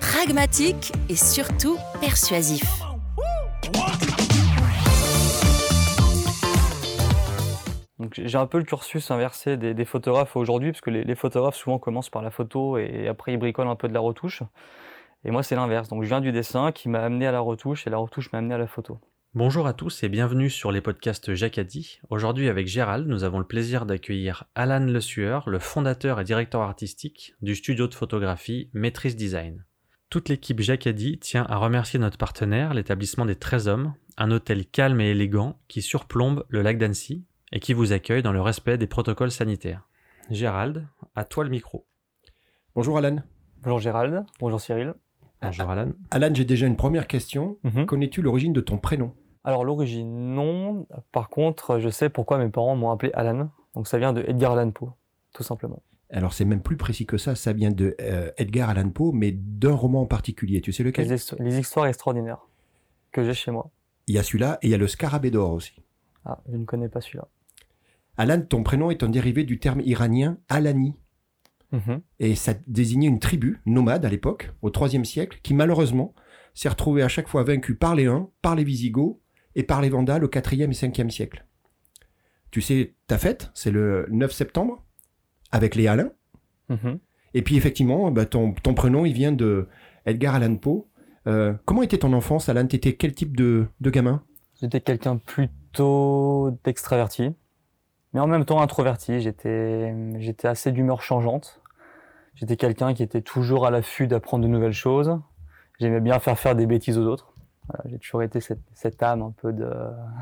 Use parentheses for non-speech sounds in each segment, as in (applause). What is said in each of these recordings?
pragmatique et surtout persuasif. J'ai un peu le cursus inversé des, photographes aujourd'hui, parce que les, les, photographes souvent commencent par la photo et après ils bricolent un peu de la retouche. Et moi c'est l'inverse. Donc je viens du dessin qui m'a amené à la retouche et la retouche m'a amené à la photo. Bonjour à tous et bienvenue sur les podcasts Jacadi. Aujourd'hui avec Gérald, nous avons le plaisir d'accueillir Alan Le Sueur, le fondateur et directeur artistique du studio de photographie Maîtrise Design. Toute l'équipe Jacadi tient à remercier notre partenaire, l'établissement des 13 hommes, un hôtel calme et élégant qui surplombe le lac d'Annecy et qui vous accueille dans le respect des protocoles sanitaires. Gérald, à toi le micro. Bonjour Alan. Bonjour Gérald. Bonjour Cyril. Bonjour Alan. Alan, j'ai déjà une première question. Mhm. Connais-tu l'origine de ton prénom? Alors l'origine, non. Par contre, je sais pourquoi mes parents m'ont appelé Alan. Donc ça vient de Edgar Allan Poe, tout simplement. Alors c'est même plus précis que ça, ça vient de euh, Edgar Allan Poe, mais d'un roman en particulier. Tu sais lequel? Les, histoires extraordinaires que j'ai chez moi. Il y a celui-là et il y a le Scarabée d'or aussi. Ah, je ne connais pas celui-là. Alan, ton prénom est un dérivé du terme iranien Alani. Mhm. Et ça désignait une tribu nomade à l'époque, au IIIe siècle, qui malheureusement s'est retrouvée à chaque fois vaincue par les Huns, par les Visigoths et par les Vandales au IVe et Ve siècle. Tu sais, ta fête, c'est le 9 septembre, avec les Alains. Mhm. Et puis effectivement, bah, ton, prénom, il vient de Edgar Allan Poe. Euh, comment était ton enfance, Alan T'étais quel type de, de gamin? J'étais quelqu'un plutôt d'extraverti, mais en même temps introverti. J'étais, j'étais assez d'humeur changeante. J'étais quelqu'un qui était toujours à l'affût d'apprendre de nouvelles choses. J'aimais bien faire faire des bêtises aux autres. J'ai toujours été cette, cette, âme un peu de,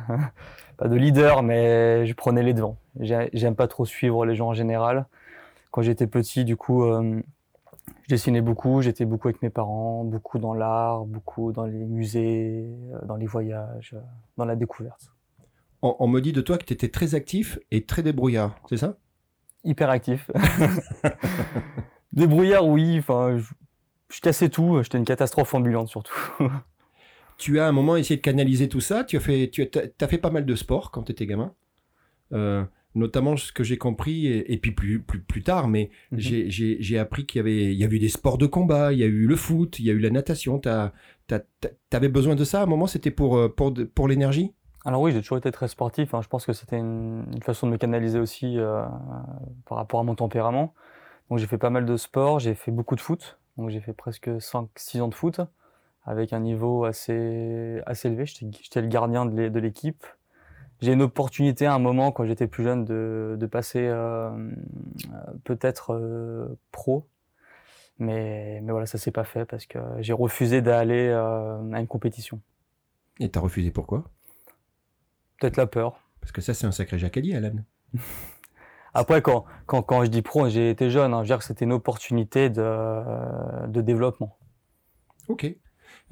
(laughs) pas de leader, mais je prenais les devants. J'aime pas trop suivre les gens en général quand j'étais petit, du coup, euh, je dessinais beaucoup, j'étais beaucoup avec mes parents, beaucoup dans l'art, beaucoup dans les musées, euh, dans les voyages, euh, dans la découverte. On, me dit de toi que tu étais très actif et très débrouillard, c'est ça? Hyper actif. (laughs) débrouillard, oui, enfin, je, cassais tout, j'étais une catastrophe ambulante surtout. (laughs) tu as à un moment essayé de canaliser tout ça, tu as fait, tu as, fait pas mal de sport quand tu étais gamin notamment ce que j'ai compris, et, puis plus, plus, plus tard, mais mhm. j'ai appris qu'il y avait, il y avait eu des sports de combat, il y a eu le foot, il y a eu la natation. Tu avais besoin de ça à un moment? C'était pour, euh, pour, pour l'énergie? Alors oui, j'ai toujours été très sportif. Hein. Je pense que c'était une, façon de me canaliser aussi euh, par rapport à mon tempérament. Donc j'ai fait pas mal de sport, j'ai fait beaucoup de foot. Donc j'ai fait presque 5-6 ans de foot avec un niveau assez, assez élevé. J'étais le gardien de l'équipe j'ai une opportunité à un moment quand j'étais plus jeune de, de passer euh, peut-être euh, pro. Mais, mais voilà, ça s'est pas fait parce que j'ai refusé d'aller euh, à une compétition. Et t'as refusé pourquoi? Peut-être la peur. Parce que ça, c'est un sacré jacquelier, Alan. (laughs) Après, quand, quand, quand, je dis pro, j'ai été jeune. Hein, je veux dire que c'était une opportunité de, de développement. Ok.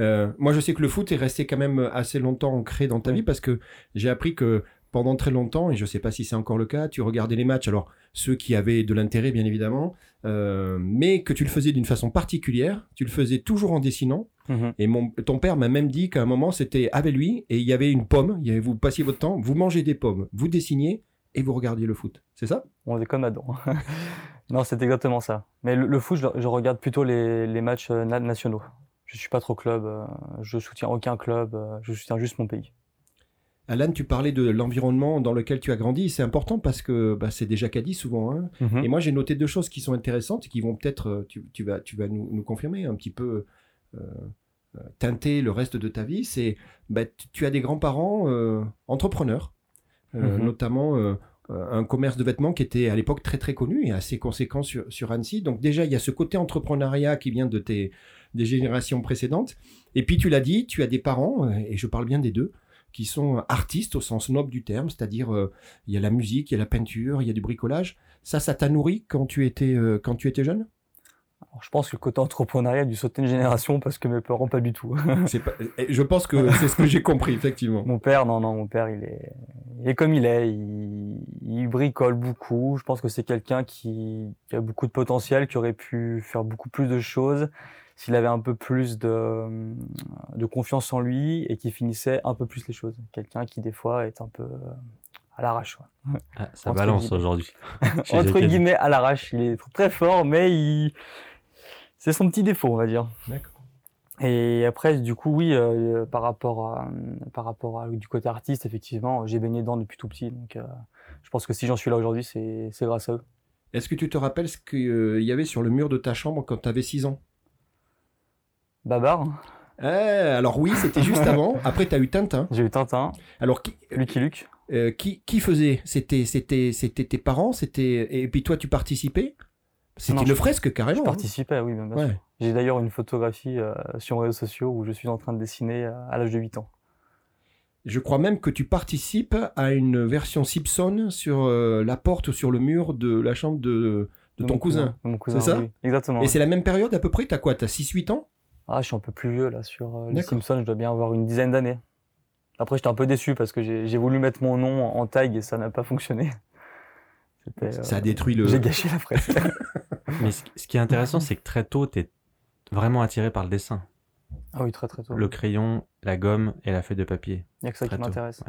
Euh, moi, je sais que le foot est resté quand même assez longtemps ancré dans ta vie parce que j'ai appris que pendant très longtemps, et je ne sais pas si c'est encore le cas, tu regardais les matchs, alors ceux qui avaient de l'intérêt bien évidemment, euh, mais que tu le faisais d'une façon particulière, tu le faisais toujours en dessinant. Mhm. Et mon, ton père m'a même dit qu'à un moment c'était avec lui et il y avait une pomme, il y avait, vous passiez votre temps, vous mangez des pommes, vous dessiniez et vous regardiez le foot. C'est ça? On est comme Adam. (laughs) non, c'est exactement ça. Mais le, foot, je, regarde plutôt les, les matchs euh, nationaux je suis pas trop club, euh, je soutiens aucun club, euh, je soutiens juste mon pays. Alan, tu parlais de l'environnement dans lequel tu as grandi. C'est important parce que bah, c'est déjà qu'a dit souvent. Hein. Mhm. Et moi, j'ai noté deux choses qui sont intéressantes et qui vont peut-être, euh, tu, vas, tu vas nous, confirmer un petit peu, teinter le reste de ta vie. C'est, bah, tu as des grands-parents entrepreneurs mhm. notamment un commerce de vêtements qui était à l'époque très très connu et assez conséquent sur, sur Annecy. Donc déjà, il y a ce côté entrepreneuriat qui vient de tes des générations précédentes. Et puis tu l'as dit, tu as des parents, et je parle bien des deux, qui sont artistes au sens noble du terme, c'est-à-dire il y a la musique, il y a la peinture, il y a du bricolage. Ça, ça t'a nourri quand tu étais, quand tu étais jeune? Je pense que le côté entrepreneuriat a dû sauter une génération parce que mes parents pas du tout. (laughs) je pense que c'est ce que j'ai compris effectivement. Mon père, non, non, mon père, il est, il est comme il est. Il, bricole beaucoup. Je pense que c'est quelqu'un qui, a beaucoup de potentiel, qui aurait pu faire beaucoup plus de choses s'il avait un peu plus de, de confiance en lui et qui finissait un peu plus les choses. Quelqu'un qui des fois est un peu à l'arrache. Ah, ça balance aujourd'hui. (laughs) Entre guillemets, à l'arrache. Il est très fort, mais il... c'est son petit défaut, on va dire. D'accord. Et après, du coup, oui, euh, par rapport, à, par rapport à, du côté artiste, effectivement, j'ai baigné dedans depuis tout petit. Donc, euh, je pense que si j'en suis là aujourd'hui, c'est grâce à eux. Est-ce que tu te rappelles ce qu'il euh, y avait sur le mur de ta chambre quand tu avais 6 ans? Babar. Eh, alors oui, c'était juste (laughs) avant. Après, tu as eu Tintin. J'ai eu Tintin. Alors, qui... Lucky Luke. Euh, qui, qui faisait? C'était c'était c'était tes parents C'était et puis toi tu participais? C'était le fresque carrément. Je hein. participais, oui, bien sûr. J'ai d'ailleurs une photographie euh, sur les réseaux sociaux où je suis en train de dessiner euh, à l'âge de 8 ans. Je crois même que tu participes à une version Simpson sur la porte ou sur le mur de la chambre de, de, ton cousin. C'est ça? Exactement. Et c'est la même période à peu près? T'as quoi? T'as 6-8 ans? Ah, je suis un peu plus vieux là sur les Simpsons, je dois bien avoir une dizaine d'années. Après, j'étais un peu déçu parce que j'ai voulu mettre mon nom en tag et ça n'a pas fonctionné. (laughs) ça a détruit le. J'ai gâché la presse. (laughs) Mais ce qui est intéressant, c'est que très tôt, tu es vraiment attiré par le dessin. Ah oui, très très tôt. Le crayon, la gomme et la feuille de papier. Il n'y a que ça qui m'intéresse.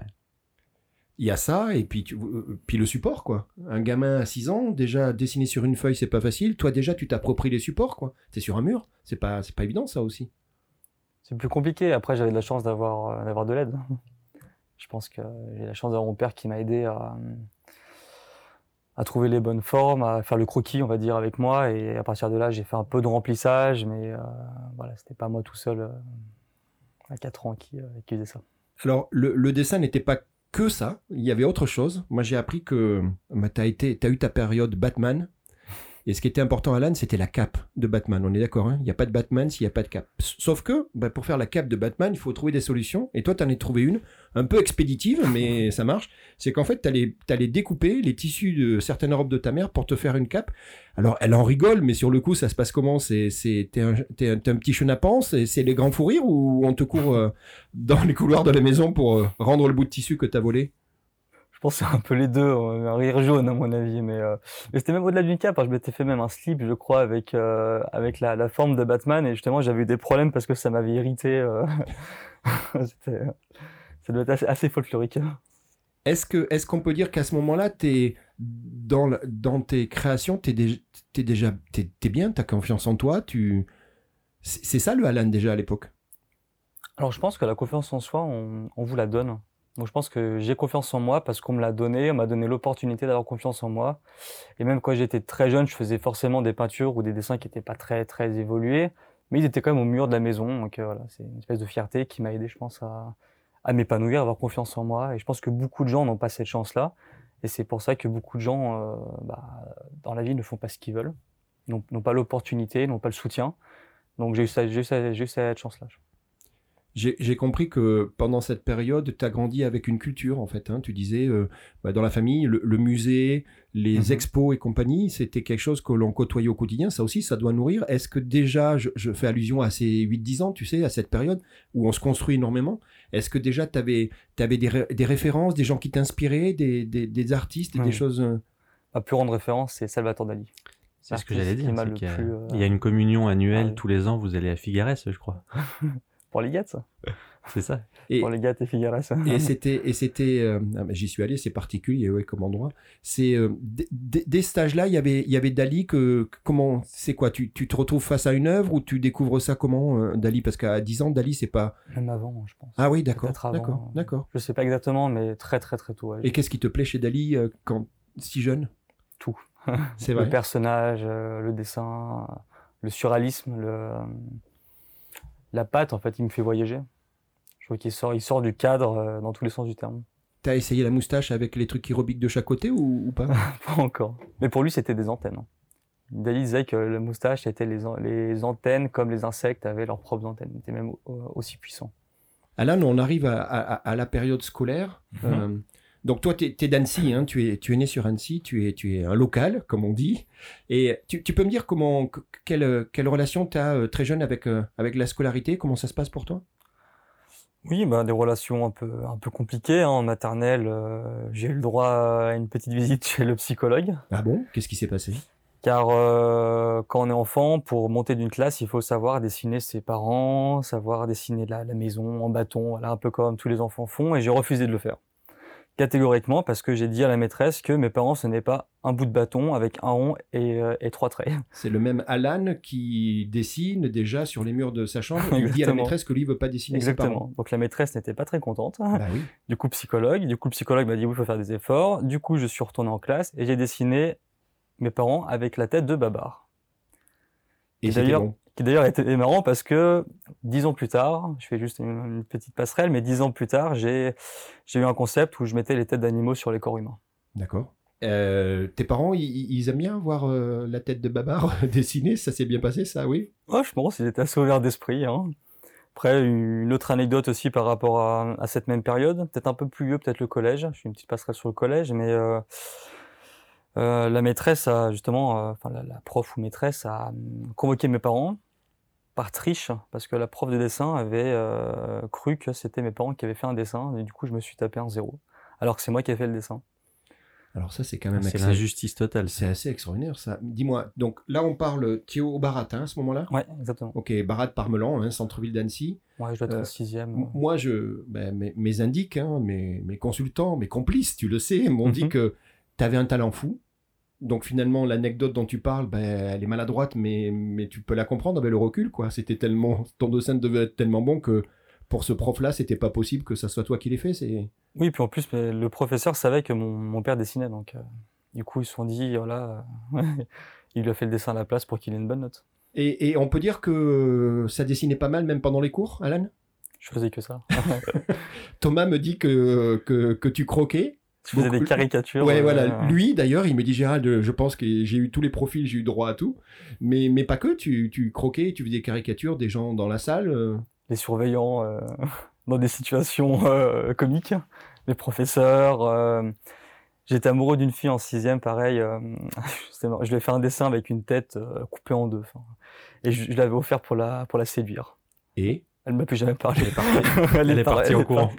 Il y a ça, et puis, euh, puis le support, quoi. Un gamin à 6 ans, déjà dessiner sur une feuille, c'est pas facile. Toi, déjà, tu t'appropries les supports, quoi. es sur un mur. C'est pas, pas évident, ça aussi c'est plus compliqué. Après, j'avais de la chance d'avoir euh, d'avoir de l'aide. Je pense que j'ai la chance d'avoir mon père qui m'a aidé à, à trouver les bonnes formes, à faire le croquis, on va dire, avec moi. Et à partir de là, j'ai fait un peu de remplissage, mais euh, voilà, c'était pas moi tout seul euh, à 4 ans qui, qui faisait ça. Alors, le, le dessin n'était pas que ça, il y avait autre chose. Moi, j'ai appris que bah, tu as eu ta période Batman, et ce qui était important, Alan, c'était la cape de Batman. On est d'accord, hein? Il n'y a pas de Batman s'il n'y a pas de cape. Sauf que, bah, pour faire la cape de Batman, il faut trouver des solutions. Et toi, tu en as trouvé une, un peu expéditive, mais (laughs) ça marche. C'est qu'en fait, tu allais, allais, découper les tissus de certaines robes de ta mère pour te faire une cape. Alors, elle en rigole, mais sur le coup, ça se passe comment? T'es un, un, petit chenapan? C'est les grands fous rires ou on te court euh, dans les couloirs de la maison pour euh, rendre le bout de tissu que tu as volé? Je pense que c'est un peu les deux, un rire jaune à mon avis. Mais, euh, mais c'était même au-delà d'une cape. Hein. Je m'étais fait même un slip, je crois, avec, euh, avec la, la, forme de Batman. Et justement, j'avais eu des problèmes parce que ça m'avait irrité. Euh... (laughs) ça doit être assez, folklorique. Est-ce que est-ce qu'on peut dire qu'à ce moment-là, es dans, dans tes créations, tu es, déjà t'es, es bien, tu as confiance en toi, tu c'est ça le Alan déjà à l'époque? Alors je pense que la confiance en soi, on, on vous la donne. Donc je pense que j'ai confiance en moi parce qu'on me l'a donné, on m'a donné l'opportunité d'avoir confiance en moi. Et même quand j'étais très jeune, je faisais forcément des peintures ou des dessins qui n'étaient pas très très évolués, mais ils étaient quand même au mur de la maison. Donc euh, voilà, c'est une espèce de fierté qui m'a aidé, je pense, à, m'épanouir, à avoir confiance en moi. Et je pense que beaucoup de gens n'ont pas cette chance-là. Et c'est pour ça que beaucoup de gens, euh, bah, dans la vie, ne font pas ce qu'ils veulent, n'ont pas l'opportunité, n'ont pas le soutien. Donc j'ai eu cette chance-là j'ai compris que pendant cette période, tu as grandi avec une culture, en fait. Hein. Tu disais, euh, bah, dans la famille, le, musée, les mhm. expos et compagnie, c'était quelque chose que l'on côtoyait au quotidien. Ça aussi, ça doit nourrir. Est-ce que déjà, je, fais allusion à ces 8-10 ans, tu sais, à cette période où on se construit énormément, est-ce que déjà tu avais, avais des, références, des gens qui t'inspiraient, des, des, artistes, et des choses... Ma euh plus grande référence, c'est Salvatore Dali. C'est ce que j'allais dire. Euh, il y, a, une communion annuelle tous les ans, vous allez à Figueres, je crois. (laughs) pour les gâtes. (laughs) C'est ça. Et, pour les gâtes et Figueras. et (laughs) c'était, et c'était, euh, ah, j'y suis allé, c'est particulier, ouais, comme endroit. C'est euh, des stages-là, il y avait, il y avait Dali que, comment, c'est quoi, tu, tu, te retrouves face à une œuvre ou tu découvres ça comment, euh, Dali, parce qu'à 10 ans, Dali, c'est pas. Même avant, je pense. Ah oui, d'accord, d'accord, d'accord. Je sais pas exactement, mais très, très, très tôt. Et qu'est-ce qui te plaît chez Dali quand si jeune? Tout. C'est (laughs) vrai. Le personnage, le dessin, le surréalisme, le la pâte, en fait, il me fait voyager. Je vois qu'il sort, il sort du cadre euh, dans tous les sens du terme. T'as essayé la moustache avec les trucs qui rebiquent de chaque côté ou, pas? (laughs) Pas encore. Mais pour lui, c'était des antennes. Hein. Dali disait que la moustache c'était les, les, antennes comme les insectes avaient leurs propres antennes. C'était même aussi puissant. Alain, on arrive à, la période scolaire. Mhm. Euh, donc toi, tu es, d'Annecy, hein, tu, es, tu es né sur Annecy, tu es, tu es un local, comme on dit. Et tu, peux me dire comment, quelle, quelle relation tu as euh, très jeune avec, euh, avec la scolarité? Comment ça se passe pour toi? Oui, bah, des relations un peu, un peu compliquées. Hein. En maternelle, j'ai eu le droit à une petite visite chez le psychologue. Ah bon? Qu'est-ce qui s'est passé? Car euh, quand on est enfant, pour monter d'une classe, il faut savoir dessiner ses parents, savoir dessiner la, la maison en bâton, voilà, un peu comme tous les enfants font, et j'ai refusé de le faire. Catégoriquement, parce que j'ai dit à la maîtresse que mes parents, ce n'est pas un bout de bâton avec un rond et, euh, et trois traits. (laughs) C'est le même Alan qui dessine déjà sur les murs de sa chambre. Il dit à la maîtresse que lui ne veut pas dessiner Exactement. Ses parents. Donc la maîtresse n'était pas très contente. Bah oui. (laughs) Du coup, psychologue. Du coup, le psychologue m'a dit oui, il faut faire des efforts. Du coup, je suis retourné en classe et j'ai dessiné mes parents avec la tête de Babar. Et d'ailleurs, qui d'ailleurs était marrant parce que dix ans plus tard, je fais juste une, petite passerelle, mais dix ans plus tard, j'ai eu un concept où je mettais les têtes d'animaux sur les corps humains. D'accord. Euh, tes parents, ils, aiment bien voir euh, la tête de Babar (laughs) dessinée? Ça s'est bien passé, ça, oui? Oh, Je pense qu'ils étaient assez ouverts d'esprit. Hein. Après, une autre anecdote aussi par rapport à, cette même période, peut-être un peu plus vieux, peut-être le collège. Je fais une petite passerelle sur le collège, mais euh, euh, la maîtresse a justement, euh, enfin la, prof ou maîtresse a hum, convoqué mes parents par triche parce que la prof de dessin avait euh, cru que c'était mes parents qui avaient fait un dessin et du coup je me suis tapé un zéro alors que c'est moi qui ai fait le dessin. Alors ça c'est quand même c'est l'injustice totale. C'est assez extraordinaire ça. Dis-moi donc là on parle Théo Barat hein, à ce moment-là? Ouais exactement. Ok Barat Parmelan hein, centre-ville d'Annecy. Ouais je dois être en sixième. Moi je ben, mes, indiques hein, mes, mes consultants mes complices tu le sais m'ont dit mhm. que tu avais un talent fou donc finalement, l'anecdote dont tu parles, ben, elle est maladroite, mais, mais tu peux la comprendre avec le recul, quoi. C'était tellement, ton dessin devait être tellement bon que pour ce prof-là, c'était pas possible que ça soit toi qui l'ait fait. C'est. Oui, puis en plus, le professeur savait que mon, père dessinait, donc euh, du coup, ils se sont dit, voilà, (laughs) il lui a fait le dessin à la place pour qu'il ait une bonne note. Et, et on peut dire que ça dessinait pas mal, même pendant les cours, Alan? Je faisais que ça. (laughs) Thomas me dit que, que, que tu croquais. Tu faisais des caricatures. Ouais, voilà. Euh, Lui, d'ailleurs, il me dit Gérald, je pense que j'ai eu tous les profils, j'ai eu droit à tout. Mais, mais pas que, tu, tu croquais, tu faisais des caricatures des gens dans la salle. Euh. Les surveillants euh, (laughs) dans des situations comiques, les professeurs. J'étais amoureux d'une fille en sixième, pareil. (laughs) je lui ai fait un dessin avec une tête coupée en deux. Et je, l'avais offert pour la, pour la séduire. Et? Elle ne m'a plus jamais parlé. Elle est partie, (laughs) elle est partie au courant.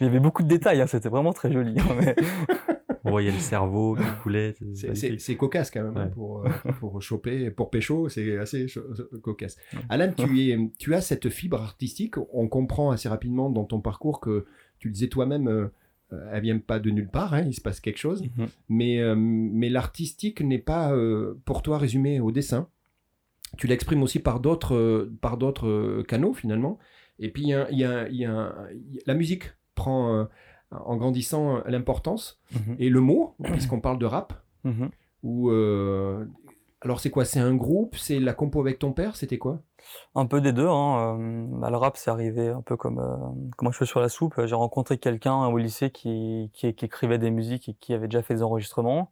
Il y avait beaucoup de détails, hein, c'était vraiment très joli. Hein, (laughs) On voyait le cerveau qui coulait. C'est cocasse quand même hein, pour, euh, pour choper, pour pécho, c'est assez cocasse. Alain, tu, es, tu as cette fibre artistique. On comprend assez rapidement dans ton parcours que tu le disais toi-même, euh, euh, elle vient pas de nulle part, il se passe quelque chose. Mhm. Mais, mais l'artistique n'est pas pour toi résumé au dessin. Tu l'exprimes aussi par d'autres par d'autres canaux finalement. Et puis il y a, y a la musique prend euh, en grandissant euh, l'importance. Mhm. Et le mot, (clears throat) puisqu'on parle de rap, mhm. ou euh, alors c'est quoi? C'est un groupe? C'est la compo avec ton père? C'était quoi? Un peu des deux. Hein. Bah, le rap, c'est arrivé un peu comme comment je fais sur la soupe. J'ai rencontré quelqu'un au lycée qui, qui, écrivait des musiques et qui avait déjà fait des enregistrements.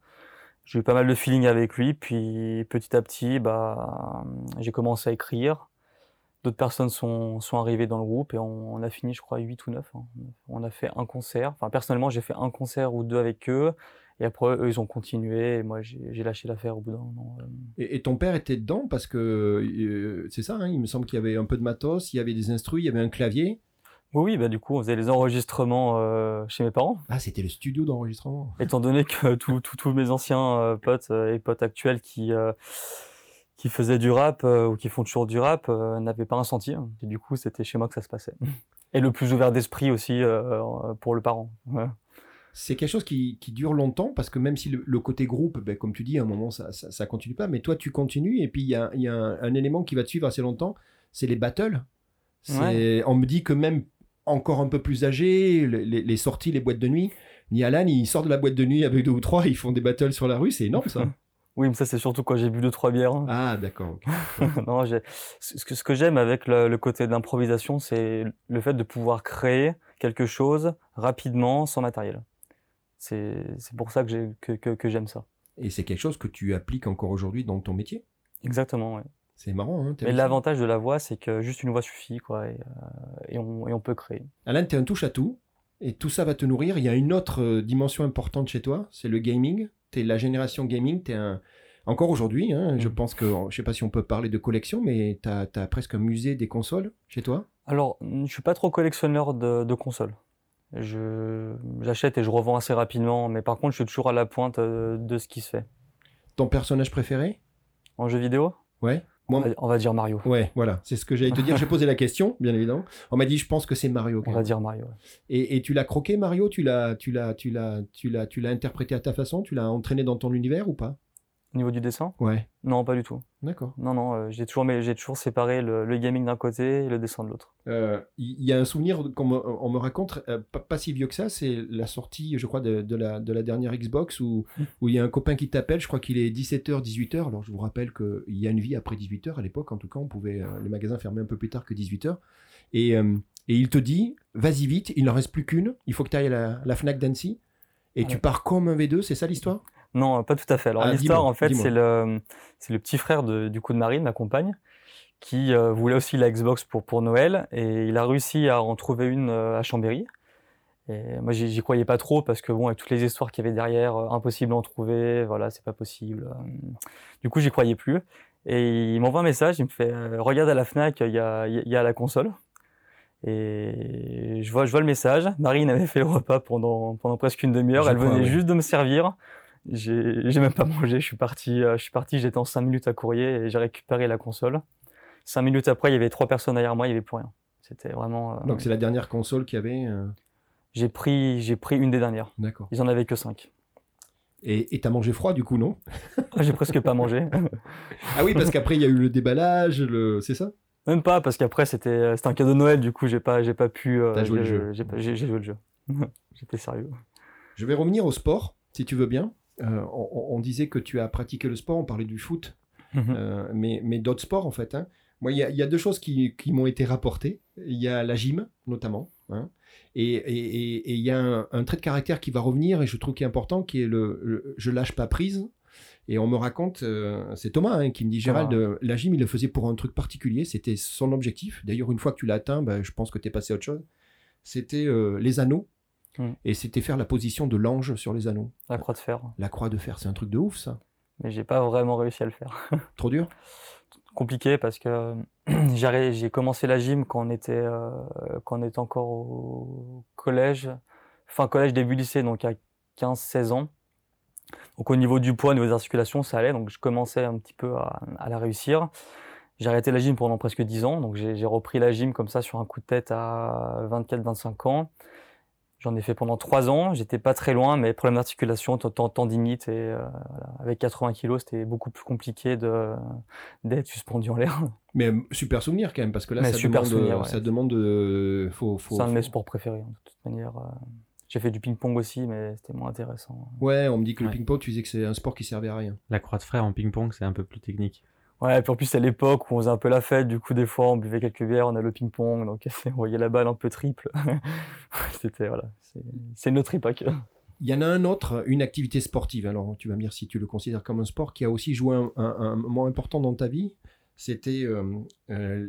J'ai eu pas mal de feeling avec lui. Puis petit à petit, bah, j'ai commencé à écrire. D'autres personnes sont, sont arrivées dans le groupe et on, a fini, je crois, 8 ou 9. Hein. On a fait un concert. Enfin, personnellement, j'ai fait un concert ou deux avec eux. Et après, eux, ils ont continué. Et moi, j'ai lâché l'affaire au bout d'un moment. Euh. Et, ton père était dedans parce que euh, c'est ça, hein, il me semble qu'il y avait un peu de matos, il y avait des instruments, il y avait un clavier. Oui, oui, bah du coup, on faisait les enregistrements euh, chez mes parents. Ah, c'était le studio d'enregistrement. Étant donné que (laughs) tous mes anciens potes et potes actuels qui qui faisaient du rap euh, ou qui font toujours du rap euh, n'avaient pas un sentier. Hein. Et du coup, c'était chez moi que ça se passait. (laughs) Et le plus ouvert d'esprit aussi euh, pour le parent. C'est quelque chose qui, qui, dure longtemps parce que même si le, côté groupe, ben, comme tu dis, à un moment, ça, ça, continue pas. Mais toi, tu continues et puis il y a, y a un, élément qui va te suivre assez longtemps, c'est les battles. On me dit que même encore un peu plus âgé, les, les sorties, les boîtes de nuit, ni Alan, il sort de la boîte de nuit avec deux ou trois, ils font des battles sur la rue, c'est énorme ça. (laughs) Oui, mais ça, c'est surtout quand j'ai bu deux, trois bières. Ah, d'accord. (laughs) non, ce que, ce que j'aime avec le, côté d'improvisation, c'est le fait de pouvoir créer quelque chose rapidement, sans matériel. C'est pour ça que j'aime que, que, ça. Et c'est quelque chose que tu appliques encore aujourd'hui dans ton métier? Exactement, oui. C'est marrant. Hein, Mais l'avantage de la voix, c'est que juste une voix suffit, quoi, et, euh, et, on, et on, peut créer. Alain, tu es un touche-à-tout, et tout ça va te nourrir. Il y a une autre euh, dimension importante chez toi, c'est le gaming tu es la génération gaming, tu es un... Encore aujourd'hui, hein, je mm. pense que, je sais pas si on peut parler de collection, mais tu as, presque un musée des consoles chez toi? Alors, je suis pas trop collectionneur de, consoles. J'achète et je revends assez rapidement, mais par contre, je suis toujours à la pointe euh, de ce qui se fait. Ton personnage préféré? En jeu vidéo? Ouais on, va, dire Mario. Ouais, voilà, c'est ce que j'allais te dire. J'ai posé la question, bien évidemment. On m'a dit, je pense que c'est Mario. On va dire Mario. Et, tu l'as croqué, Mario? Tu l'as, tu l'as, tu l'as, tu l'as, tu l'as interprété à ta façon? Tu l'as entraîné dans ton univers ou pas? Au niveau du dessin Ouais. Non, pas du tout. D'accord. Non, non, euh, j'ai toujours, j'ai toujours séparé le, gaming d'un côté et le dessin de l'autre. Il euh, y, a un souvenir qu'on me, on me raconte, euh, pas, si vieux que ça, c'est la sortie, je crois, de, la, de la dernière Xbox où il y a un copain qui t'appelle, je crois qu'il est 17h, 18h. Alors je vous rappelle qu'il y a une vie après 18h. À l'époque, en tout cas, on pouvait, les magasins fermaient un peu plus tard que 18h. Et, et il te dit, vas-y vite, il n'en reste plus qu'une, il faut que tu ailles à la, Fnac d'Annecy. Et tu pars comme un V2, c'est ça l'histoire? Non, pas tout à fait. Alors ah, l'histoire, en fait, c'est le, c'est le petit frère de, du coup de Marine, ma compagne, qui euh, voulait aussi la Xbox pour, pour Noël, et il a réussi à en trouver une euh, à Chambéry. Et moi, j'y croyais pas trop parce que bon, avec toutes les histoires qu'il y avait derrière, euh, impossible d'en trouver, voilà, c'est pas possible. Du coup, j'y croyais plus. Et il m'envoie un message, il me fait regarde à la Fnac, il y a, y a la console. Et je vois, je vois le message. Marine avait fait le repas pendant, pendant presque une demi-heure. Elle venait juste de me servir. J'ai même pas (laughs) mangé, je suis parti, euh, je suis parti, j'étais en 5 minutes à courrier et j'ai récupéré la console. 5 minutes après, il y avait trois personnes derrière moi, il n'y avait plus rien. C'était vraiment. Euh, Donc c'est la dernière console qu'il y avait euh J'ai pris, j'ai pris une des dernières. D'accord. Ils en avaient que 5. Et t'as mangé froid du coup, non? Ah, J'ai presque pas mangé. (laughs) ah oui, parce qu'après il y a eu le déballage, le... c'est ça? Même pas, parce qu'après c'était un cadeau de Noël, du coup j'ai pas, pas pu. T'as joué le jeu J'ai joué le jeu. (laughs) J'étais sérieux. Je vais revenir au sport, si tu veux bien. Euh, on, disait que tu as pratiqué le sport, on parlait du foot, mhm. euh, mais, mais d'autres sports en fait. Hein. Moi, il y, a deux choses qui, m'ont été rapportées. Il y a la gym, notamment. Hein, et il y a un, trait de caractère qui va revenir, et je trouve qu'il est important, qui est le, je lâche pas prise. Et on me raconte, euh, c'est Thomas hein, qui me dit, Gérald, ah. la gym, il le faisait pour un truc particulier, c'était son objectif. D'ailleurs, une fois que tu l'as atteint, ben, je pense que tu es passé à autre chose. C'était les anneaux Mm. Et c'était faire la position de l'ange sur les anneaux. La croix de fer. La croix de fer, c'est un truc de ouf ça. Mais j'ai pas vraiment réussi à le faire. (laughs) Trop dur? Compliqué parce que (clears throat) j'ai commencé la gym quand on était, euh, quand on était encore au collège, fin collège, début lycée, donc à 15-16 ans. Donc au niveau du poids, au niveau des articulations, ça allait, donc je commençais un petit peu à, à la réussir. J'ai arrêté la gym pendant presque 10 ans, donc j'ai repris la gym comme ça sur un coup de tête à 24-25 ans. J'en ai fait pendant trois ans. J'étais pas très loin, mais problème d'articulation, tendinite et euh, avec 80 kilos, c'était beaucoup plus compliqué de d'être suspendu en l'air. Mais euh, super souvenir quand même, parce que là, ça, demande, souvenir, ça demande, de, faut, faut, C'est un de mes sports préférés, hein, de toute manière. Euh. J'ai fait du ping-pong aussi, mais c'était moins intéressant. Ouais, on me dit que le ping-pong, tu disais que c'est un sport qui servait à rien. La croix de frère en ping-pong, c'est un peu plus technique. Ouais, puis en plus, à l'époque où on faisait un peu la fête, du coup, des fois, on buvait quelques bières, on a le ping-pong, donc (laughs) on voyait la balle un peu triple. (laughs) C'était, voilà, c'est notre époque. Il y en a un autre, une activité sportive. Alors, tu vas me dire si tu le considères comme un sport qui a aussi joué un, moment important dans ta vie. C'était. Euh, euh,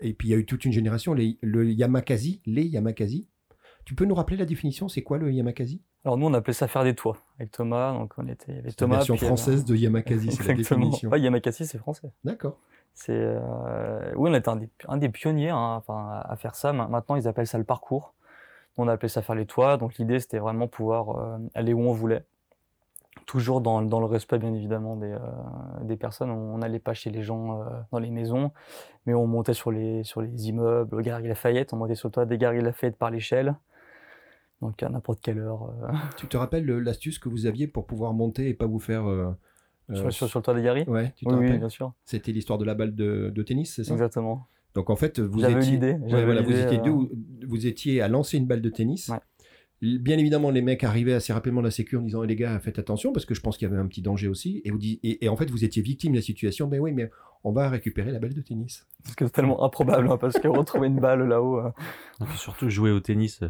et puis, il y a eu toute une génération, les, le Yamakasi, les Yamakasi. Tu peux nous rappeler la définition? C'est quoi le Yamakasi? Alors nous, on appelait ça faire des toits avec Thomas. Donc on était avec Thomas. La version française de Yamakasi, c'est la définition. Ouais, Yamakasi, c'est français. D'accord. C'est euh... oui, on était un des, pionniers hein, enfin, à faire ça. Maintenant, ils appellent ça le parcours. On appelait ça faire les toits. Donc l'idée, c'était vraiment pouvoir euh, aller où on voulait. Toujours dans, dans, le respect, bien évidemment, des, euh, des personnes. On n'allait pas chez les gens dans les maisons, mais on montait sur les, sur les immeubles, Galerie Lafayette. On montait sur le toit des Galeries Lafayette par l'échelle donc à n'importe quelle heure. Euh. Tu te rappelles l'astuce que vous aviez pour pouvoir monter et pas vous faire. Euh, euh, sur, le toit des Gary Ouais, tu te oui, rappelles? oui, bien sûr. C'était l'histoire de la balle de, de tennis, c'est ça? Exactement. Donc en fait, vous étiez. Ouais, voilà, vous, étiez deux, vous étiez à lancer une balle de tennis. Bien évidemment, les mecs arrivaient assez rapidement à la sécu en disant eh, les gars, faites attention parce que je pense qu'il y avait un petit danger aussi. Et, vous et, en fait, vous étiez victime de la situation. Ben oui, mais on va récupérer la balle de tennis. C'est tellement improbable hein, parce que retrouver une balle là-haut. Euh. Surtout jouer au tennis euh,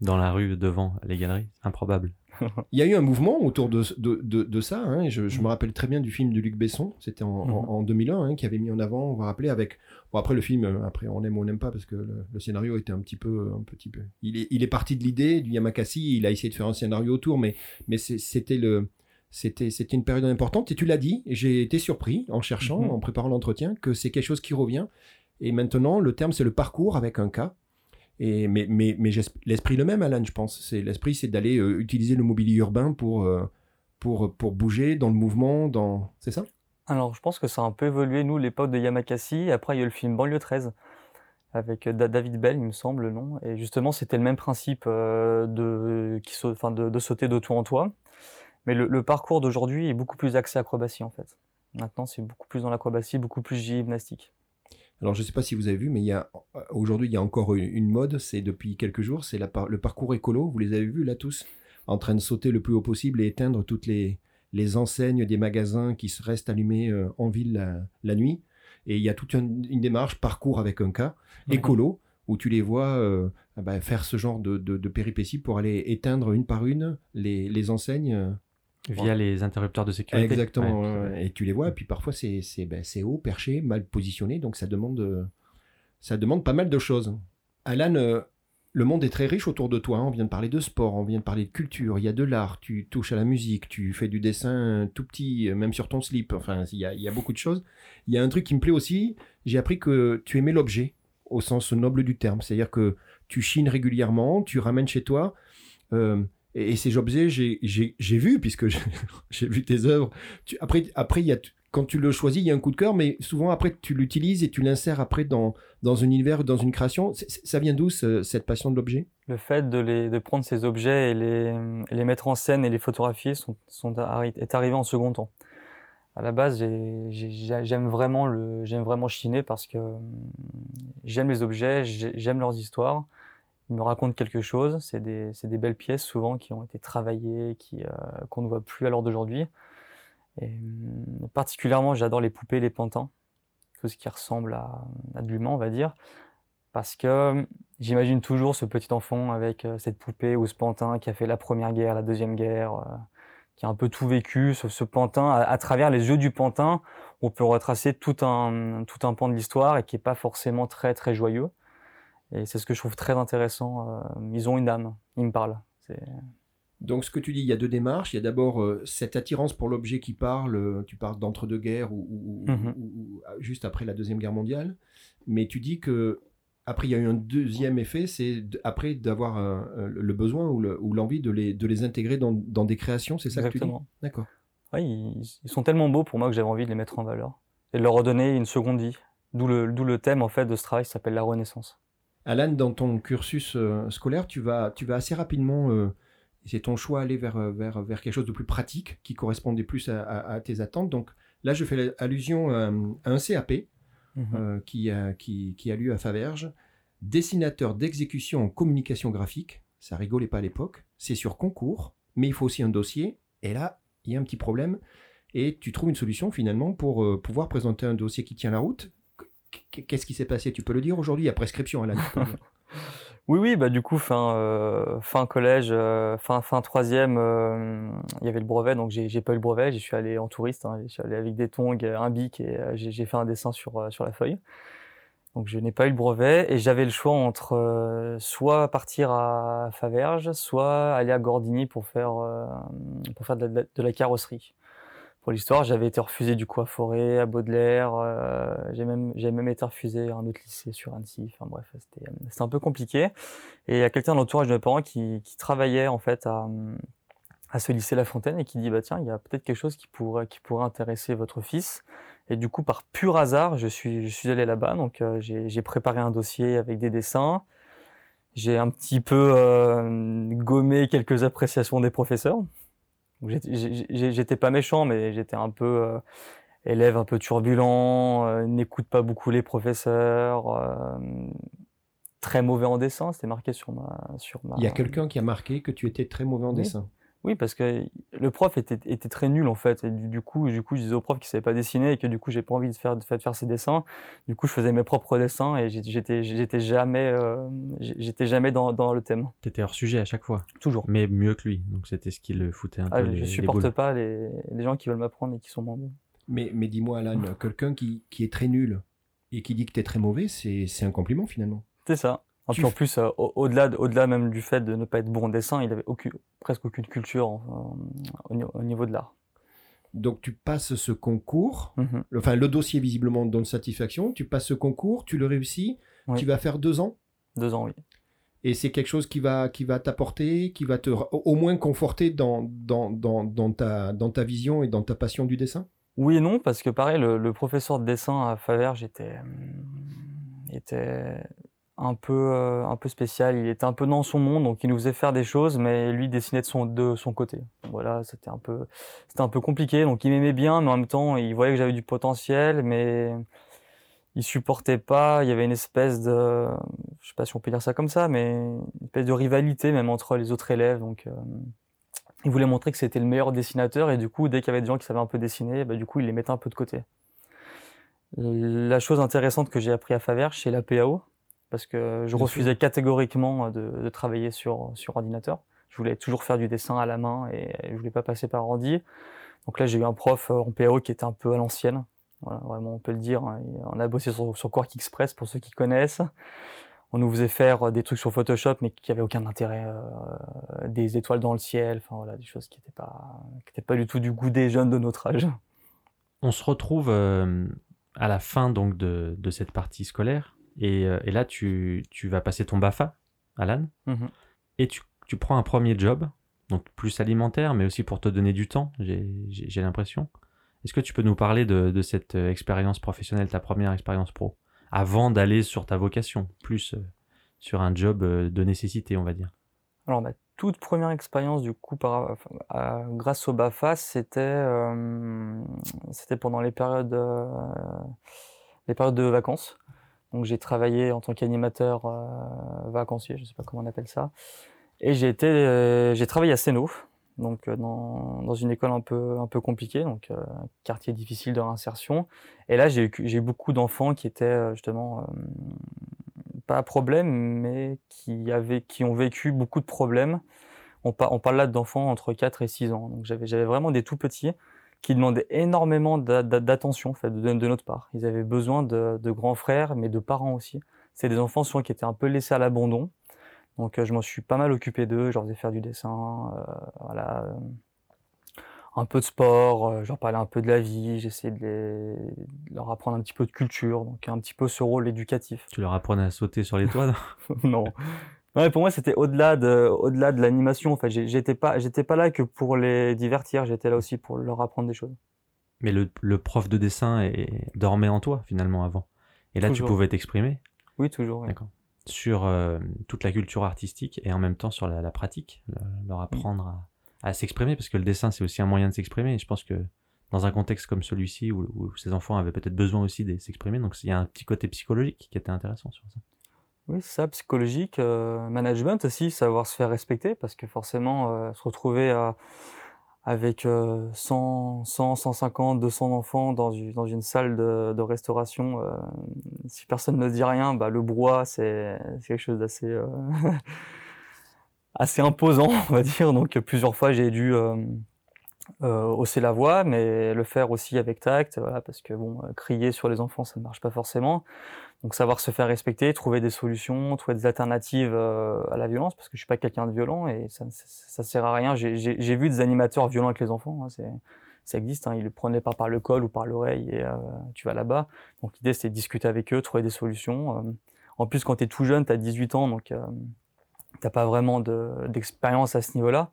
dans la rue devant les galeries, improbable. (laughs) Il y a eu un mouvement autour de, de, de, ça. Hein, je, me rappelle très bien du film de Luc Besson, c'était en, 2001, mhm. hein, qui avait mis en avant, on va rappeler, avec. Bon, après le film, euh, après on aime ou on n'aime pas parce que le, scénario était un petit peu. Un petit peu... Il, est, il est parti de l'idée du Yamakasi, il a essayé de faire un scénario autour, mais, mais c'était le. C'était, une période importante et tu l'as dit, j'ai été surpris en cherchant, mhm. en préparant l'entretien, que c'est quelque chose qui revient. Et maintenant, le terme, c'est le parcours avec un cas. Mais l'esprit le même, Alan, je pense. L'esprit, c'est d'aller euh, utiliser le mobilier urbain pour, euh, bouger dans le mouvement, c'est ça? Alors, je pense que ça a un peu évolué, nous, l'époque de Yamakasi. Après, il y a eu le film Banlieue 13 avec euh, David Bell, il me semble, le nom. Et justement, c'était le même principe de, sauter de tout en toi. Mais le, le parcours d'aujourd'hui est beaucoup plus axé acrobatie, en fait. Maintenant, c'est beaucoup plus dans l'acrobatie, beaucoup plus gymnastique. Alors, je ne sais pas si vous avez vu, mais il y a aujourd'hui, il y a encore une, mode, c'est depuis quelques jours, c'est le parcours écolo. Vous les avez vus là tous? En train de sauter le plus haut possible et éteindre toutes les, les enseignes des magasins qui se restent allumés euh, en ville la, nuit. Et il y a toute une, démarche parcours avec un cas écolo où tu les vois euh, ah bah, faire ce genre de, de, péripéties pour aller éteindre une par une les, les enseignes euh, Via les interrupteurs de sécurité. Exactement. et tu les vois, et puis parfois c'est ben, haut, perché, mal positionné, donc ça demande, ça demande pas mal de choses. Alan, euh, le monde est très riche autour de toi. Hein. On vient de parler de sport, on vient de parler de culture, il y a de l'art, tu touches à la musique, tu fais du dessin tout petit, même sur ton slip. Enfin, il y a, il y a beaucoup de choses. Il y a un truc qui me plaît aussi, j'ai appris que tu aimais l'objet, au sens noble du terme. C'est-à-dire que tu chines régulièrement, tu ramènes chez toi. Euh, et, ces objets, j'ai vu, puisque (laughs) j'ai vu tes œuvres. après, après y a, quand tu le choisis, il y a un coup de cœur, mais souvent après, tu l'utilises et tu l'insères après dans, dans un univers, dans une création. ça vient d'où cette passion de l'objet? Le fait de, les, de prendre ces objets et les, les mettre en scène et les photographier sont, sont, est arrivé en second temps. À la base, j'aime vraiment, le, vraiment chiner parce que j'aime les objets, j'aime leurs histoires il me raconte quelque chose. C'est des, des, belles pièces souvent qui ont été travaillées, qui euh, qu'on ne voit plus à l'heure d'aujourd'hui. Et hum, particulièrement, j'adore les poupées, les pantins, tout ce qui ressemble à, à de l'humain, on va dire, parce que hum, j'imagine toujours ce petit enfant avec euh, cette poupée ou ce pantin qui a fait la première guerre, la deuxième guerre, euh, qui a un peu tout vécu. Ce, pantin, à, à, travers les yeux du pantin, on peut retracer tout un tout un pan de l'histoire et qui est pas forcément très très joyeux. Et c'est ce que je trouve très intéressant. Euh, ils ont une âme, ils me parlent. Donc ce que tu dis, il y a deux démarches. Il y a d'abord euh, cette attirance pour l'objet qui parle. Euh, tu parles d'entre-deux-guerres ou, mhm. juste après la Deuxième Guerre mondiale. Mais tu dis que après, il y a eu un deuxième effet, c'est après d'avoir le besoin ou l'envie de, les, de les intégrer dans, dans des créations, c'est ça que tu dis D'accord. Oui, ils, sont tellement beaux pour moi que j'avais envie de les mettre en valeur et de leur redonner une seconde vie. D'où le, le thème en fait de ce travail qui s'appelle la Renaissance. Alan, dans ton cursus euh, scolaire, tu vas, tu vas assez rapidement, euh, c'est ton choix, aller vers, euh, vers, vers quelque chose de plus pratique, qui correspondait plus à, tes attentes. Donc là, je fais allusion à, un CAP mhm. qui, a, qui, qui, a lieu à Faverges, dessinateur d'exécution en communication graphique. Ça rigolait pas à l'époque. C'est sur concours, mais il faut aussi un dossier. Et là, il y a un petit problème. Et tu trouves une solution finalement pour pouvoir présenter un dossier qui tient la route Qu'est-ce qui s'est passé? Tu peux le dire aujourd'hui, il y a prescription à la Oui, oui, bah du coup, fin, euh, fin collège, euh, fin, fin troisième, euh, il y avait le brevet, donc j'ai pas eu le brevet, j'y suis allé en touriste, hein, j'y suis allé avec des tongs, un bic et j'ai fait un dessin sur, sur la feuille. Donc je n'ai pas eu le brevet et j'avais le choix entre soit partir à Faverges, soit aller à Gordini pour faire, pour faire de la carrosserie pour l'histoire, j'avais été refusé du coup à Forêt, à Baudelaire, euh, j'ai même, j'ai même été refusé à un autre lycée sur Annecy. Enfin bref, c'était, c'était un peu compliqué. Et il y a quelqu'un dans l'entourage de mes parents qui, travaillait en fait à, ce lycée La Fontaine et qui dit bah tiens, il y a peut-être quelque chose qui pourrait, qui pourrait intéresser votre fils. Et du coup, par pur hasard, je suis, je suis allé là-bas. Donc euh, j'ai, j'ai préparé un dossier avec des dessins. J'ai un petit peu euh, gommé quelques appréciations des professeurs J'étais pas méchant, mais j'étais un peu euh, élève un peu turbulent, euh, n'écoute pas beaucoup les professeurs. Euh, très mauvais en dessin, c'était marqué sur ma, sur ma. Il y a quelqu'un qui a marqué que tu étais très mauvais en dessin. Oui, parce que le prof était, était très nul en fait. Et du, coup, du coup, je disais au prof qu'il savait pas dessiner et que du coup, j'ai pas envie de faire, de faire, ses dessins. Du coup, je faisais mes propres dessins et j'étais, j'étais jamais, euh, j'étais jamais dans, dans, le thème. T'étais hors sujet à chaque fois. Toujours. Mais mieux que lui. Donc c'était ce qui le foutait un ah, peu. Je les, supporte pas les, les, gens qui veulent m'apprendre et qui sont moins bons. Mais, mais dis-moi, Alan, quelqu'un qui, qui est très nul et qui dit que tu es très mauvais, c'est un compliment finalement. C'est ça. En plus, euh, au-delà, au-delà même du fait de ne pas être bon en dessin, il avait presque aucune culture au, niveau de l'art. Donc tu passes ce concours, mhm. enfin le dossier visiblement donne satisfaction, tu passes ce concours, tu le réussis, tu vas faire deux ans Deux ans, oui. Et c'est quelque chose qui va, qui va t'apporter, qui va te au moins conforter dans, dans, dans, dans, ta, dans ta vision et dans ta passion du dessin? Oui et non, parce que pareil, le, professeur de dessin à Faverges était, était un peu, euh, un peu spécial. Il était un peu dans son monde, donc il nous faisait faire des choses, mais lui dessinait de son, de son côté. Voilà, c'était un peu, un peu compliqué. Donc il m'aimait bien, mais en même temps, il voyait que j'avais du potentiel, mais il supportait pas. Il y avait une espèce de, je sais pas si on peut dire ça comme ça, mais une espèce de rivalité même entre les autres élèves. Donc euh, il voulait montrer que c'était le meilleur dessinateur, et du coup, dès qu'il y avait des gens qui savaient un peu dessiner, bah, du coup, il les mettait un peu de côté. La chose intéressante que j'ai appris à Faverges, c'est la PAO, parce que je refusais catégoriquement de, travailler sur, sur ordinateur. Je voulais toujours faire du dessin à la main et je voulais pas passer par ordi. Donc là, j'ai eu un prof en PAO qui était un peu à l'ancienne. Voilà, vraiment, on peut le dire. Hein. On a bossé sur, sur Quark Express pour ceux qui connaissent. On nous faisait faire des trucs sur Photoshop, mais qui n'avaient aucun intérêt. Euh, des étoiles dans le ciel, enfin voilà, des choses qui n'étaient pas, qui pas du tout du goût des jeunes de notre âge. On se retrouve euh, à la fin donc de, de cette partie scolaire euh, et, là, tu, vas passer ton BAFA, Alan, mhm. et tu, prends un premier job, donc plus alimentaire, mais aussi pour te donner du temps, j'ai l'impression. Est-ce que tu peux nous parler de, cette euh, expérience professionnelle, ta première expérience pro, avant d'aller sur ta vocation, plus euh, sur un job de nécessité, on va dire? Alors, ma toute première expérience, du coup, grâce au BAFA, c'était pendant les périodes, les périodes de vacances. Donc j'ai travaillé en tant qu'animateur euh, vacancier, je ne sais pas comment on appelle ça. Et j'ai été, euh, j'ai travaillé à Seno, donc euh, dans, dans, une école un peu un peu compliquée, donc quartier difficile de réinsertion. Et là j'ai eu j'ai eu beaucoup d'enfants qui étaient justement pas à problème, mais qui avaient qui ont vécu beaucoup de problèmes. On, on parle là d'enfants entre 4 et 6 ans. Donc j'avais j'avais vraiment des tout petits qui demandaient énormément d'attention de, notre part. Ils avaient besoin de, grands frères, mais de parents aussi. C'est des enfants souvent qui étaient un peu laissés à l'abandon. Donc euh, je m'en suis pas mal occupé d'eux, je leur faisais faire du dessin, euh, voilà, euh, un peu de sport, je leur parlais un peu de la vie, j'essayais de, leur apprendre un petit peu de culture, donc un petit peu ce rôle éducatif. Tu leur apprenais à sauter sur les toits Non, (laughs) pour moi, c'était au-delà de, au-delà de l'animation. En fait, j'étais pas, j'étais pas là que pour les divertir. J'étais là aussi pour leur apprendre des choses. Mais le, le prof de dessin est, dormait en toi finalement avant. Et là, tu pouvais t'exprimer. Oui, toujours. D'accord. Sur euh, toute la culture artistique et en même temps sur la, pratique, leur apprendre à, à s'exprimer parce que le dessin c'est aussi un moyen de s'exprimer. Et je pense que dans un contexte comme celui-ci où, où ces enfants avaient peut-être besoin aussi de s'exprimer, donc il y a un petit côté psychologique qui était intéressant sur ça. Oui, ça, psychologique, euh, management aussi, savoir se faire respecter, parce que forcément, euh, se retrouver avec 100, 100, 150, 200 enfants dans, une, dans une salle de, de restauration, euh, si personne ne dit rien, bah, le brouhaha, c'est quelque chose d'assez (laughs) assez imposant, on va dire. Donc plusieurs fois, j'ai dû hausser la voix, mais le faire aussi avec tact, voilà, parce que bon, crier sur les enfants, ça ne marche pas forcément. Donc savoir se faire respecter, trouver des solutions, trouver des alternatives euh, à la violence, parce que je suis pas quelqu'un de violent et ça, ça, sert à rien. J'ai vu des animateurs violents avec les enfants, hein, ça existe. Hein, ils le prenaient pas par le col ou par l'oreille et euh, tu vas là-bas. Donc l'idée c'est de discuter avec eux, trouver des solutions. Euh. en plus quand tu es tout jeune, tu as 18 ans, donc t'as pas vraiment d'expérience à ce niveau-là.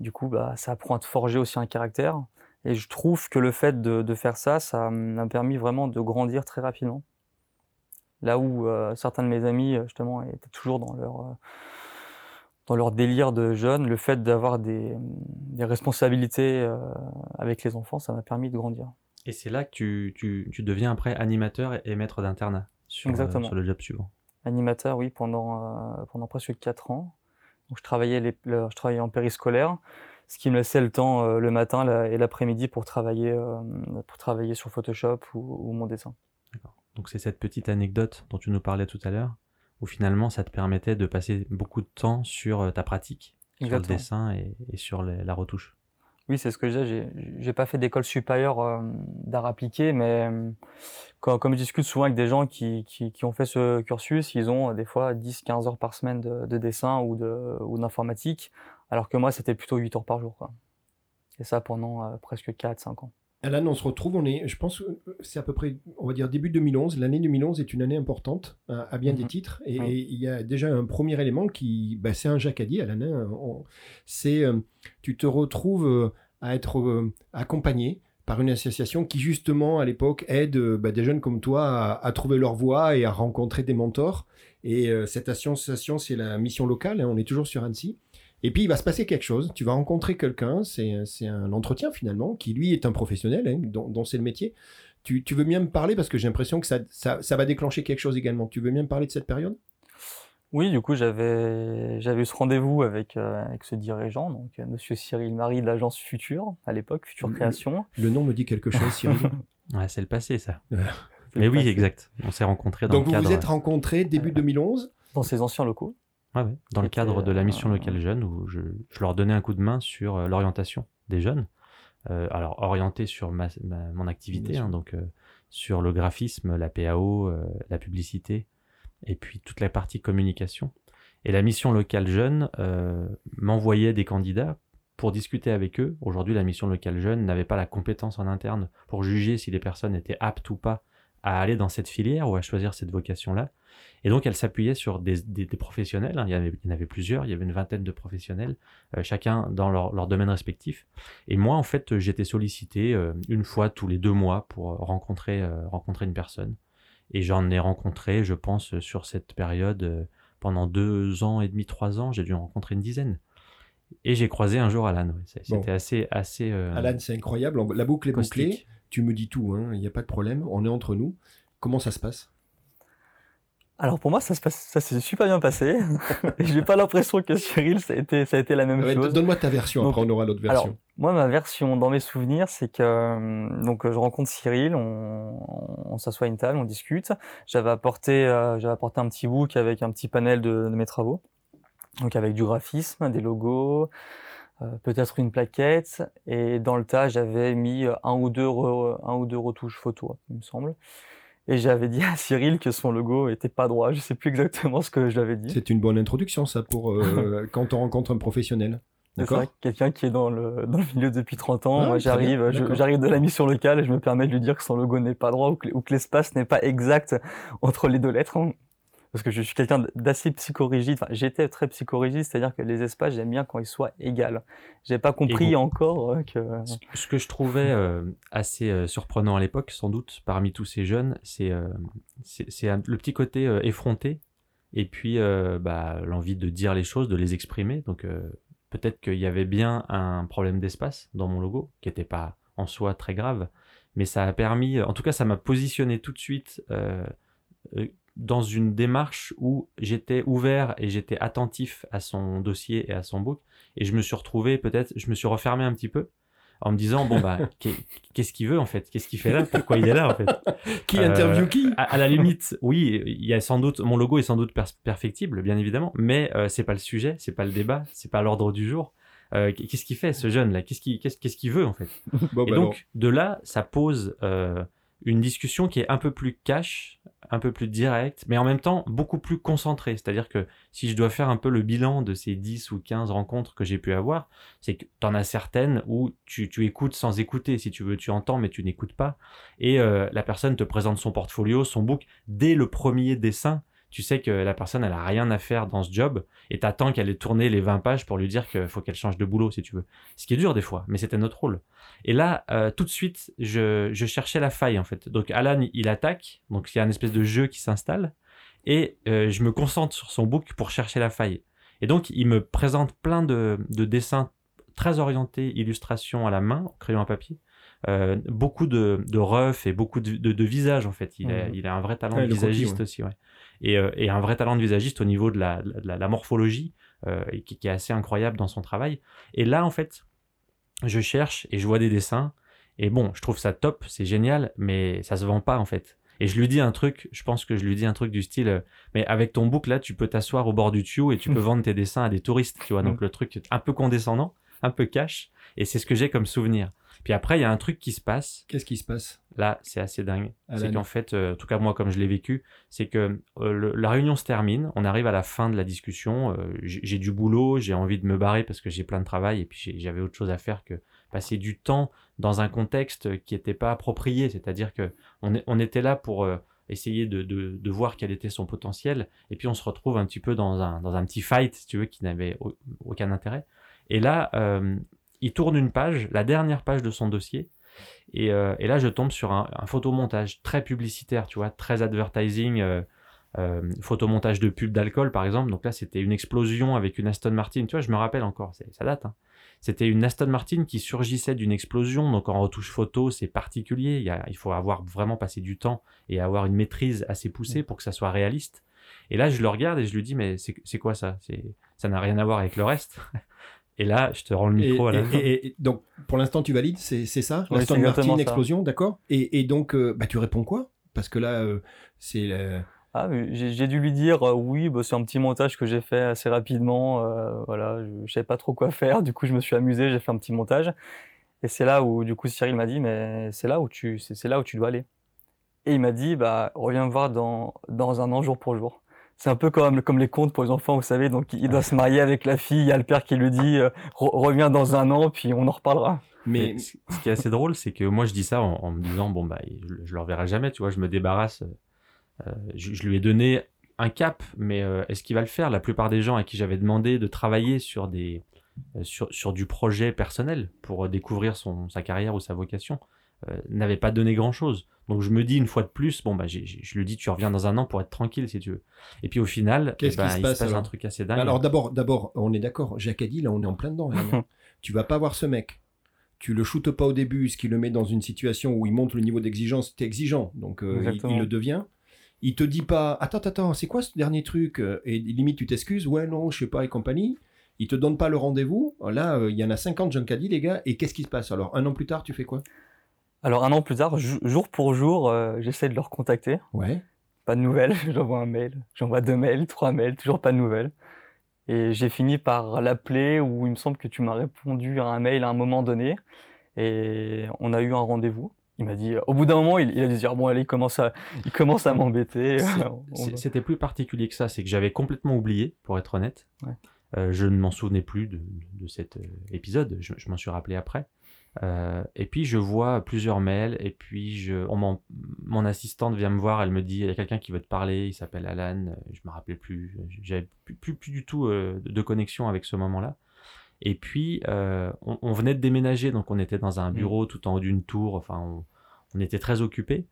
Du coup, bah, ça apprend à te forger aussi un caractère. Et je trouve que le fait de, de faire ça, ça m'a permis vraiment de grandir très rapidement. Là où euh, certains de mes amis, euh, justement, étaient toujours dans leur, euh, dans leur délire de jeunes, le fait d'avoir des, des, responsabilités avec les enfants, ça m'a permis de grandir. Et c'est là que tu, tu, tu, deviens après animateur et maître d'internat sur, sur, le job suivant. Animateur, oui, pendant, pendant presque 4 ans. Donc, je, travaillais les, je travaillais en périscolaire, ce qui me laissait le temps le matin et l'après-midi pour, travailler pour travailler sur Photoshop ou, mon dessin. Donc c'est cette petite anecdote dont tu nous parlais tout à l'heure, où finalement ça te permettait de passer beaucoup de temps sur ta pratique, sur le dessin et, sur la retouche. Oui, c'est ce que je disais. J'ai pas fait d'école supérieure euh, d'art appliqué, mais euh, quand, comme je discute souvent avec des gens qui, qui, qui, ont fait ce cursus, ils ont euh, des fois 10-15 heures par semaine de, de dessin ou d'informatique, ou alors que moi, c'était plutôt 8 heures par jour. Quoi. Et ça pendant presque 4-5 ans. Alan, on se retrouve, on est, je pense, c'est à peu près, on va dire début 2011. L'année 2011 est une année importante à, bien des mhm. titres, et, il y a déjà un premier élément qui, bah, c'est un jacadi, Alan. Hein. c'est, euh, tu te retrouves euh, à être euh, accompagné par une association qui justement à l'époque aide bah, des jeunes comme toi à, trouver leur voie et à rencontrer des mentors. Et cette association, c'est la mission locale. Hein. on est toujours sur Annecy. Et puis il va se passer quelque chose, tu vas rencontrer quelqu'un, c'est un entretien finalement, qui lui est un professionnel, hein, dont, c'est le métier. Tu, veux bien me parler parce que j'ai l'impression que ça, ça, va déclencher quelque chose également. Tu veux bien me parler de cette période? Oui, du coup j'avais eu ce rendez-vous avec, euh, avec ce dirigeant, donc euh, Monsieur Cyril Marie de l'agence Future, à l'époque, Future Création. Le, nom me dit quelque chose, (laughs) Cyril. ouais, c'est le passé ça. Mais oui, exact. On s'est rencontrés dans donc le cadre... Donc vous vous êtes rencontrés début 2011 Dans ces anciens locaux dans le cadre de la mission locale jeune, où je, leur donnais un coup de main sur euh, l'orientation des jeunes. Euh, alors, orienté sur mon activité, hein, donc euh, sur le graphisme, la PAO, la publicité, et puis toute la partie communication. Et la mission locale jeune m'envoyait des candidats pour discuter avec eux. Aujourd'hui, la mission locale jeune n'avait pas la compétence en interne pour juger si les personnes étaient aptes ou pas à aller dans cette filière ou à choisir cette vocation-là. Et donc, elle s'appuyait sur des, professionnels. Hein. Il, y avait, il, y en avait plusieurs, il y avait une vingtaine de professionnels, euh, chacun dans leur, domaine respectif. Et moi, en fait, j'étais sollicité euh, une fois tous les deux mois pour rencontrer, euh, rencontrer une personne. Et j'en ai rencontré, je pense, sur cette période, pendant deux ans et demi, trois ans, j'ai dû en rencontrer une dizaine. Et j'ai croisé un jour Alan. C'était assez, assez. Alan, c'est incroyable. La boucle est bouclée. Tu me dis tout, hein. il n'y a pas de problème. On est entre nous. Comment ça se passe? Alors pour moi, ça, se passe, ça s'est super bien passé. (laughs) Je n'ai pas l'impression que Cyril, ça a été, ça a été la même chose. Donne-moi ta version, après on aura l'autre version. Alors, moi, ma version, dans mes souvenirs, c'est que euh, donc je rencontre Cyril, on, on s'assoit à une table, on discute. J'avais apporté, euh, j'avais apporté un petit book avec un petit panel de, de, mes travaux, donc avec du graphisme, des logos, euh, peut-être une plaquette. Et dans le tas, j'avais mis un ou deux, un ou deux retouches photos, il me semble. Et j'avais dit à (laughs) Cyril que son logo était pas droit. Je sais plus exactement ce que je l'avais dit. C'est une bonne introduction, ça, pour euh, (laughs) quand on rencontre un professionnel. D'accord. Quelqu'un qui est dans le, dans le milieu depuis 30 ans. Ah, moi, j'arrive, j'arrive de la mission locale et je me permets de lui dire que son logo n'est pas droit ou que, ou que l'espace n'est pas exact entre les deux lettres parce que je suis quelqu'un d'assez psychorigide. Enfin, j'étais très psychorigide, c'est-à-dire que les espaces, j'aime bien quand ils soient égaux. J'ai pas compris encore euh, que. Ce que je trouvais euh, assez euh, surprenant à l'époque, sans doute, parmi tous ces jeunes, c'est c'est le petit côté effronté et puis bah, l'envie de dire les choses, de les exprimer. Donc peut-être qu'il y avait bien un problème d'espace dans mon logo, qui n'était pas en soi très grave, mais ça a permis, en tout cas, ça m'a positionné tout de suite dans une démarche où j'étais ouvert et j'étais attentif à son dossier et à son book. Et je me suis retrouvé, peut-être, je me suis refermé un petit peu en me disant, bon, bah, (laughs) qu'est-ce qu'il veut en fait? Qu'est-ce qu'il fait là? Pourquoi il est là en fait? (laughs) Qui euh, interview qui? à, la limite, oui, il y a sans doute, mon logo est sans doute perfectible, bien évidemment, mais euh, c'est pas le sujet, c'est pas le débat, c'est pas l'ordre du jour. Euh, qu'est-ce qu'il fait ce jeune là Qu'est-ce qu'il qu'est-ce qu'il veut en fait? (laughs) Et bah donc, de là, ça pose une discussion qui est un peu plus cash, un peu plus directe, mais en même temps beaucoup plus concentrée. C'est-à-dire que si je dois faire un peu le bilan de ces 10 ou 15 rencontres que j'ai pu avoir, c'est que tu en as certaines où tu, écoutes sans écouter. Si tu veux, tu entends, mais tu n'écoutes pas. Et euh, la personne te présente son portfolio, son book, dès le premier dessin tu sais que la personne, elle a rien à faire dans ce job et t'attends qu'elle ait tourné les 20 pages pour lui dire qu'il faut qu'elle change de boulot, si tu veux. Ce qui est dur des fois, mais c'était notre rôle. Et là, euh, tout de suite, je, cherchais la faille, en fait. Donc, Alan, il attaque, donc il y a un espèce de jeu qui s'installe et euh, je me concentre sur son book pour chercher la faille. Et donc, il me présente plein de, dessins très orientés, illustration à la main, crayon à papier, euh, beaucoup de, de refs et beaucoup de, de, visages en fait. Il, a, mmh. il a un vrai talent de visagiste aussi. Ouais. Et, un vrai talent de visagiste au niveau de la, morphologie, qui, qui, est assez incroyable dans son travail. Et là, en fait, je cherche et je vois des dessins. Et bon, je trouve ça top, c'est génial, mais ça se vend pas en fait. Et je lui dis un truc, je pense que je lui dis un truc du style, euh, mais avec ton book là, tu peux t'asseoir au bord du tuyau et tu peux (laughs) vendre tes dessins à des touristes, tu vois. Donc le truc un peu condescendant, un peu cash, et c'est ce que j'ai comme souvenir. Puis après, il y a un truc qui se passe. Qu'est-ce qui se passe? Là, c'est assez dingue. C'est qu'en fait, euh, en tout cas moi, comme je l'ai vécu, c'est que euh, la réunion se termine, on arrive à la fin de la discussion. j'ai du boulot, j'ai envie de me barrer parce que j'ai plein de travail et puis j'avais autre chose à faire que passer du temps dans un contexte qui n'était pas approprié. C'est-à-dire que on, était là pour euh, essayer de, voir quel était son potentiel, et puis on se retrouve un petit peu dans un, dans un petit fight, si tu veux, qui n'avait aucun intérêt. Et là, euh, il tourne une page, la dernière page de son dossier, et, euh, là, je tombe sur un, photomontage très publicitaire, tu vois, très advertising. photomontage de pub d'alcool par exemple donc là c'était une explosion avec une Aston Martin tu vois je me rappelle encore ça date hein. C'était une Aston Martin qui surgissait d'une explosion, donc en retouche photo, c'est particulier. Il, faut avoir vraiment passé du temps et avoir une maîtrise assez poussée mm. pour que ça soit réaliste. Et là, je le regarde et je lui dis, mais c'est quoi ça? Ça n'a rien à voir avec le reste. Et là, je te rends le micro à la et, donc, pour l'instant, tu valides, c'est ça? Aston Martin, explosion, d'accord? Et, donc, euh, bah, tu réponds quoi? Parce que là, euh, c'est ah, j'ai dû lui dire euh, oui, bah, c'est un petit montage que j'ai fait assez rapidement. Euh, voilà, je, ne savais pas trop quoi faire. Du coup, je me suis amusé, j'ai fait un petit montage. Et c'est là où, du coup, Cyril m'a dit, mais c'est là où tu, c'est là où tu dois aller. Et il m'a dit, bah, reviens me voir dans, dans un an, jour pour jour. C'est un peu comme, comme les contes pour les enfants, vous savez. Donc, il doit se marier avec la fille. Il y a le père qui lui dit, euh, reviens dans un an, puis on en reparlera. Mais ce qui est assez drôle, c'est que moi, je dis ça en, me disant, bon, bah, je, je le reverrai jamais, tu vois, je me débarrasse euh, je, lui ai donné un cap, mais euh, est-ce qu'il va le faire? La plupart des gens à qui j'avais demandé de travailler sur, des, euh, sur, sur, du projet personnel pour découvrir son, sa carrière ou sa vocation n'avaient pas donné grand-chose. Donc je me dis une fois de plus, bon bah je lui dis tu reviens dans un an pour être tranquille si tu veux. Et puis au final, Qu'est-ce eh qui ben, se passe, un truc assez dingue. Alors d'abord, d'abord, on est d'accord. Jacques a dit là, on est en plein dedans. (laughs) tu vas pas voir ce mec. Tu le shootes pas au début, ce qui le met dans une situation où il monte le niveau d'exigence. T'es exigeant, donc il, il, le devient il te dit pas attends attends c'est quoi ce dernier truc? Euh, et limite tu t'excuses ouais non je sais pas et compagnie il te donne pas le rendez-vous là euh, il y en a 50 John Caddy les gars et qu'est-ce qui se passe? Alors un an plus tard tu fais quoi? Alors un an plus tard jour pour jour euh, j'essaie de leur contacter. Ouais. Pas de nouvelles (laughs) j'envoie un mail. J'envoie deux mails trois mails toujours pas de nouvelles. Et j'ai fini par l'appeler où il me semble que tu m'as répondu à un mail à un moment donné. Et on a eu un rendez-vous. Il m'a dit, au bout d'un moment, il, a dû dire, bon, allez, il commence à, il commence à m'embêter. (laughs) C'était plus particulier que ça, c'est que j'avais complètement oublié, pour être honnête. Euh, je ne m'en souvenais plus de, cet euh, épisode, je, m'en suis rappelé après. Euh, et puis je vois plusieurs mails, et puis je, mon assistante vient me voir, elle me dit, il y a quelqu'un qui veut te parler, il s'appelle Alan, je me rappelais plus, j'avais plus, plus, plus, du tout de connexion avec ce moment-là. Et puis, euh, on, venait de déménager, donc on était dans un mm. bureau tout en haut d'une tour. Enfin, on, était très occupés.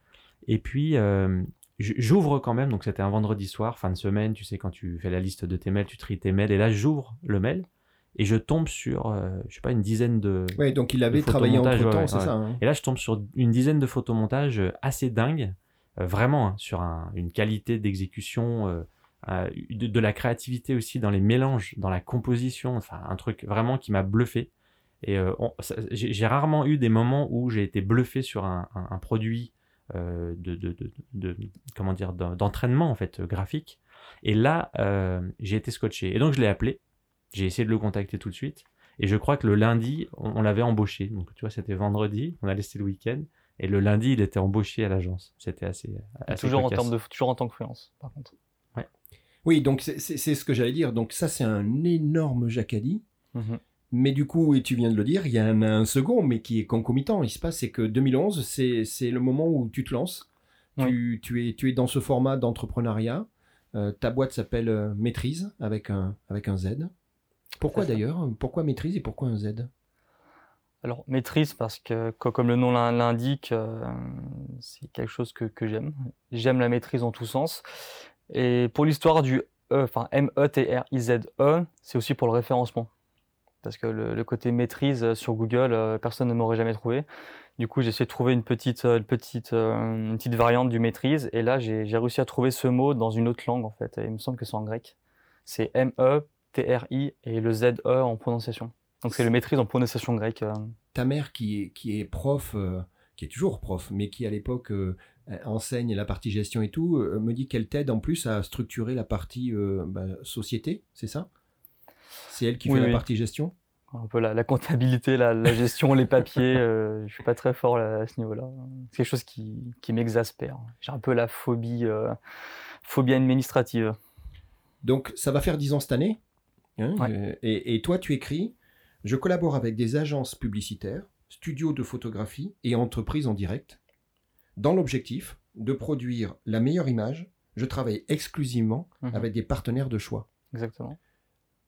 Et puis, euh, j'ouvre quand même. Donc, c'était un vendredi soir, fin de semaine. Tu sais, quand tu fais la liste de tes mails, tu tries tes mails. Et là, j'ouvre le mail et je tombe sur, euh, je sais pas, une dizaine de. Oui, donc il avait travaillé en temps, c'est ça. Hein. Et là, je tombe sur une dizaine de photomontages assez dingues, vraiment, hein, sur une qualité d'exécution euh, de, la créativité aussi dans les mélanges, dans la composition, enfin un truc vraiment qui m'a bluffé. Et euh, j'ai rarement eu des moments où j'ai été bluffé sur un, produit euh, de, de, comment dire d'entraînement en fait graphique. Et là, j'ai été scotché. Et donc je l'ai appelé. J'ai essayé de le contacter tout de suite. Et je crois que le lundi, on, l'avait embauché. Donc tu vois, c'était vendredi. On a laissé le week-end. Et le lundi, il était embauché à l'agence. C'était assez, toujours en termes de toujours en tant que freelance, par contre. Oui, donc c'est ce que j'allais dire. Donc ça, c'est un énorme jacadi. Mhm. Mais du coup, et tu viens de le dire, il y en a un second, mais qui est concomitant. Il se passe, c'est que 2011, c'est le moment où tu te lances. Tu, tu, es, tu es dans ce format d'entrepreneuriat. Euh, ta boîte s'appelle euh, Maîtrise avec un, avec un Z. Pourquoi d'ailleurs? Pourquoi Maîtrise et pourquoi un Z? Alors, maîtrise, parce que, comme le nom l'indique, euh, c'est quelque chose que, que j'aime. J'aime la maîtrise en tous sens. Et pour l'histoire du E, enfin M-E-T-R-I-Z-E, e, c'est aussi pour le référencement. Parce que le, côté maîtrise sur Google, euh, personne ne m'aurait jamais trouvé. Du coup, j'ai essayé de trouver une petite, une petite, une petite variante du maîtrise. Et là, j'ai réussi à trouver ce mot dans une autre langue, en fait. Et il me semble que c'est en grec. C'est M-E-T-R-I et le Z-E en prononciation. Donc, c'est le maîtrise en prononciation grecque. Ta mère, qui est, qui est prof, qui est toujours prof, mais qui à l'époque enseigne la partie gestion et tout, me dit qu'elle t'aide en plus à structurer la partie bah, société, c'est ça? C'est elle qui fait la partie gestion? Un peu la, comptabilité, la, gestion, les papiers. Euh, je suis pas très fort à ce niveau-là. C'est quelque chose qui, qui m'exaspère. J'ai un peu la phobie, euh, phobie administrative. Donc, ça va faire 10 ans cette année? Hein, euh, et, et, toi, tu écris Je collabore avec des agences publicitaires, studios de photographie et entreprises en direct, dans l'objectif de produire la meilleure image. Je travaille exclusivement mhm. avec des partenaires de choix. Exactement.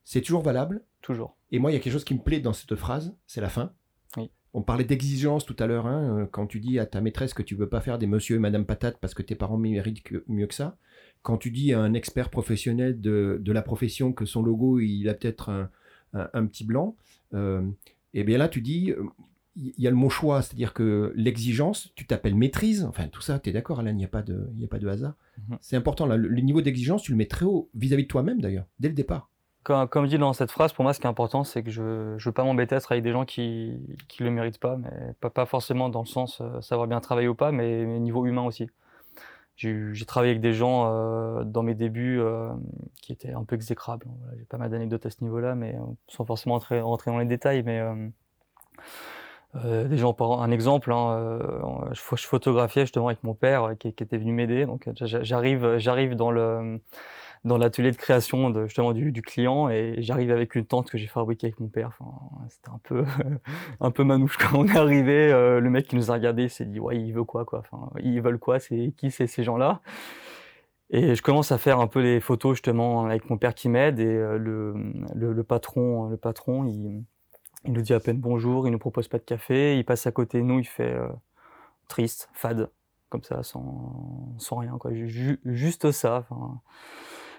C'est toujours valable? Toujours. Et moi, il y a quelque chose qui me plaît dans cette phrase, c'est la fin. Oui. On parlait d'exigence tout à l'heure, hein, euh, quand tu dis à ta maîtresse que tu ne veux pas faire des monsieur et madame patate parce que tes parents méritent mieux que ça. Quand tu dis à un expert professionnel de, la profession que son logo, il a peut-être un, petit blanc, et euh, eh bien là, tu dis, il y a le mot choix, c'est-à-dire que l'exigence, tu t'appelles maîtrise, enfin tout ça, tu es d'accord Alain, il n'y a, pas de, a pas de hasard. Mhm. C'est important, là, le, le niveau d'exigence, tu le mets très haut, vis-à-vis -vis de toi-même d'ailleurs, dès le départ comme, comme dit dans cette phrase, pour moi, ce qui est important, c'est que je ne veux pas m'embêter à travailler avec des gens qui ne le méritent pas, mais pas, pas, forcément dans le sens euh, savoir bien travailler ou pas, mais, niveau humain aussi. J'ai travaillé avec des gens euh, dans mes débuts euh, qui étaient un peu exécrables. J'ai pas mal d'anecdotes à ce niveau-là, mais sans forcément rentrer, rentrer, dans les détails. Mais des gens, un exemple, hein, je, je, photographiais justement avec mon père qui, qui était venu m'aider. Donc j'arrive, j'arrive dans le dans l'atelier de création justement du, client et j'arrive avec une tente que j'ai fabriquée avec mon père. Enfin, c'était un peu (laughs) un peu manouche quand on est arrivé. Euh, le mec qui nous a regardé s'est dit ouais il veut quoi quoi? Enfin ils veulent quoi? C'est qui c'est ces gens-là? Et je commence à faire un peu les photos justement avec mon père qui m'aide et euh, le, le, patron le patron il, nous dit à peine bonjour, il nous propose pas de café, il passe à côté de nous, il fait euh, triste, fade comme ça sans, sans rien quoi, juste ça.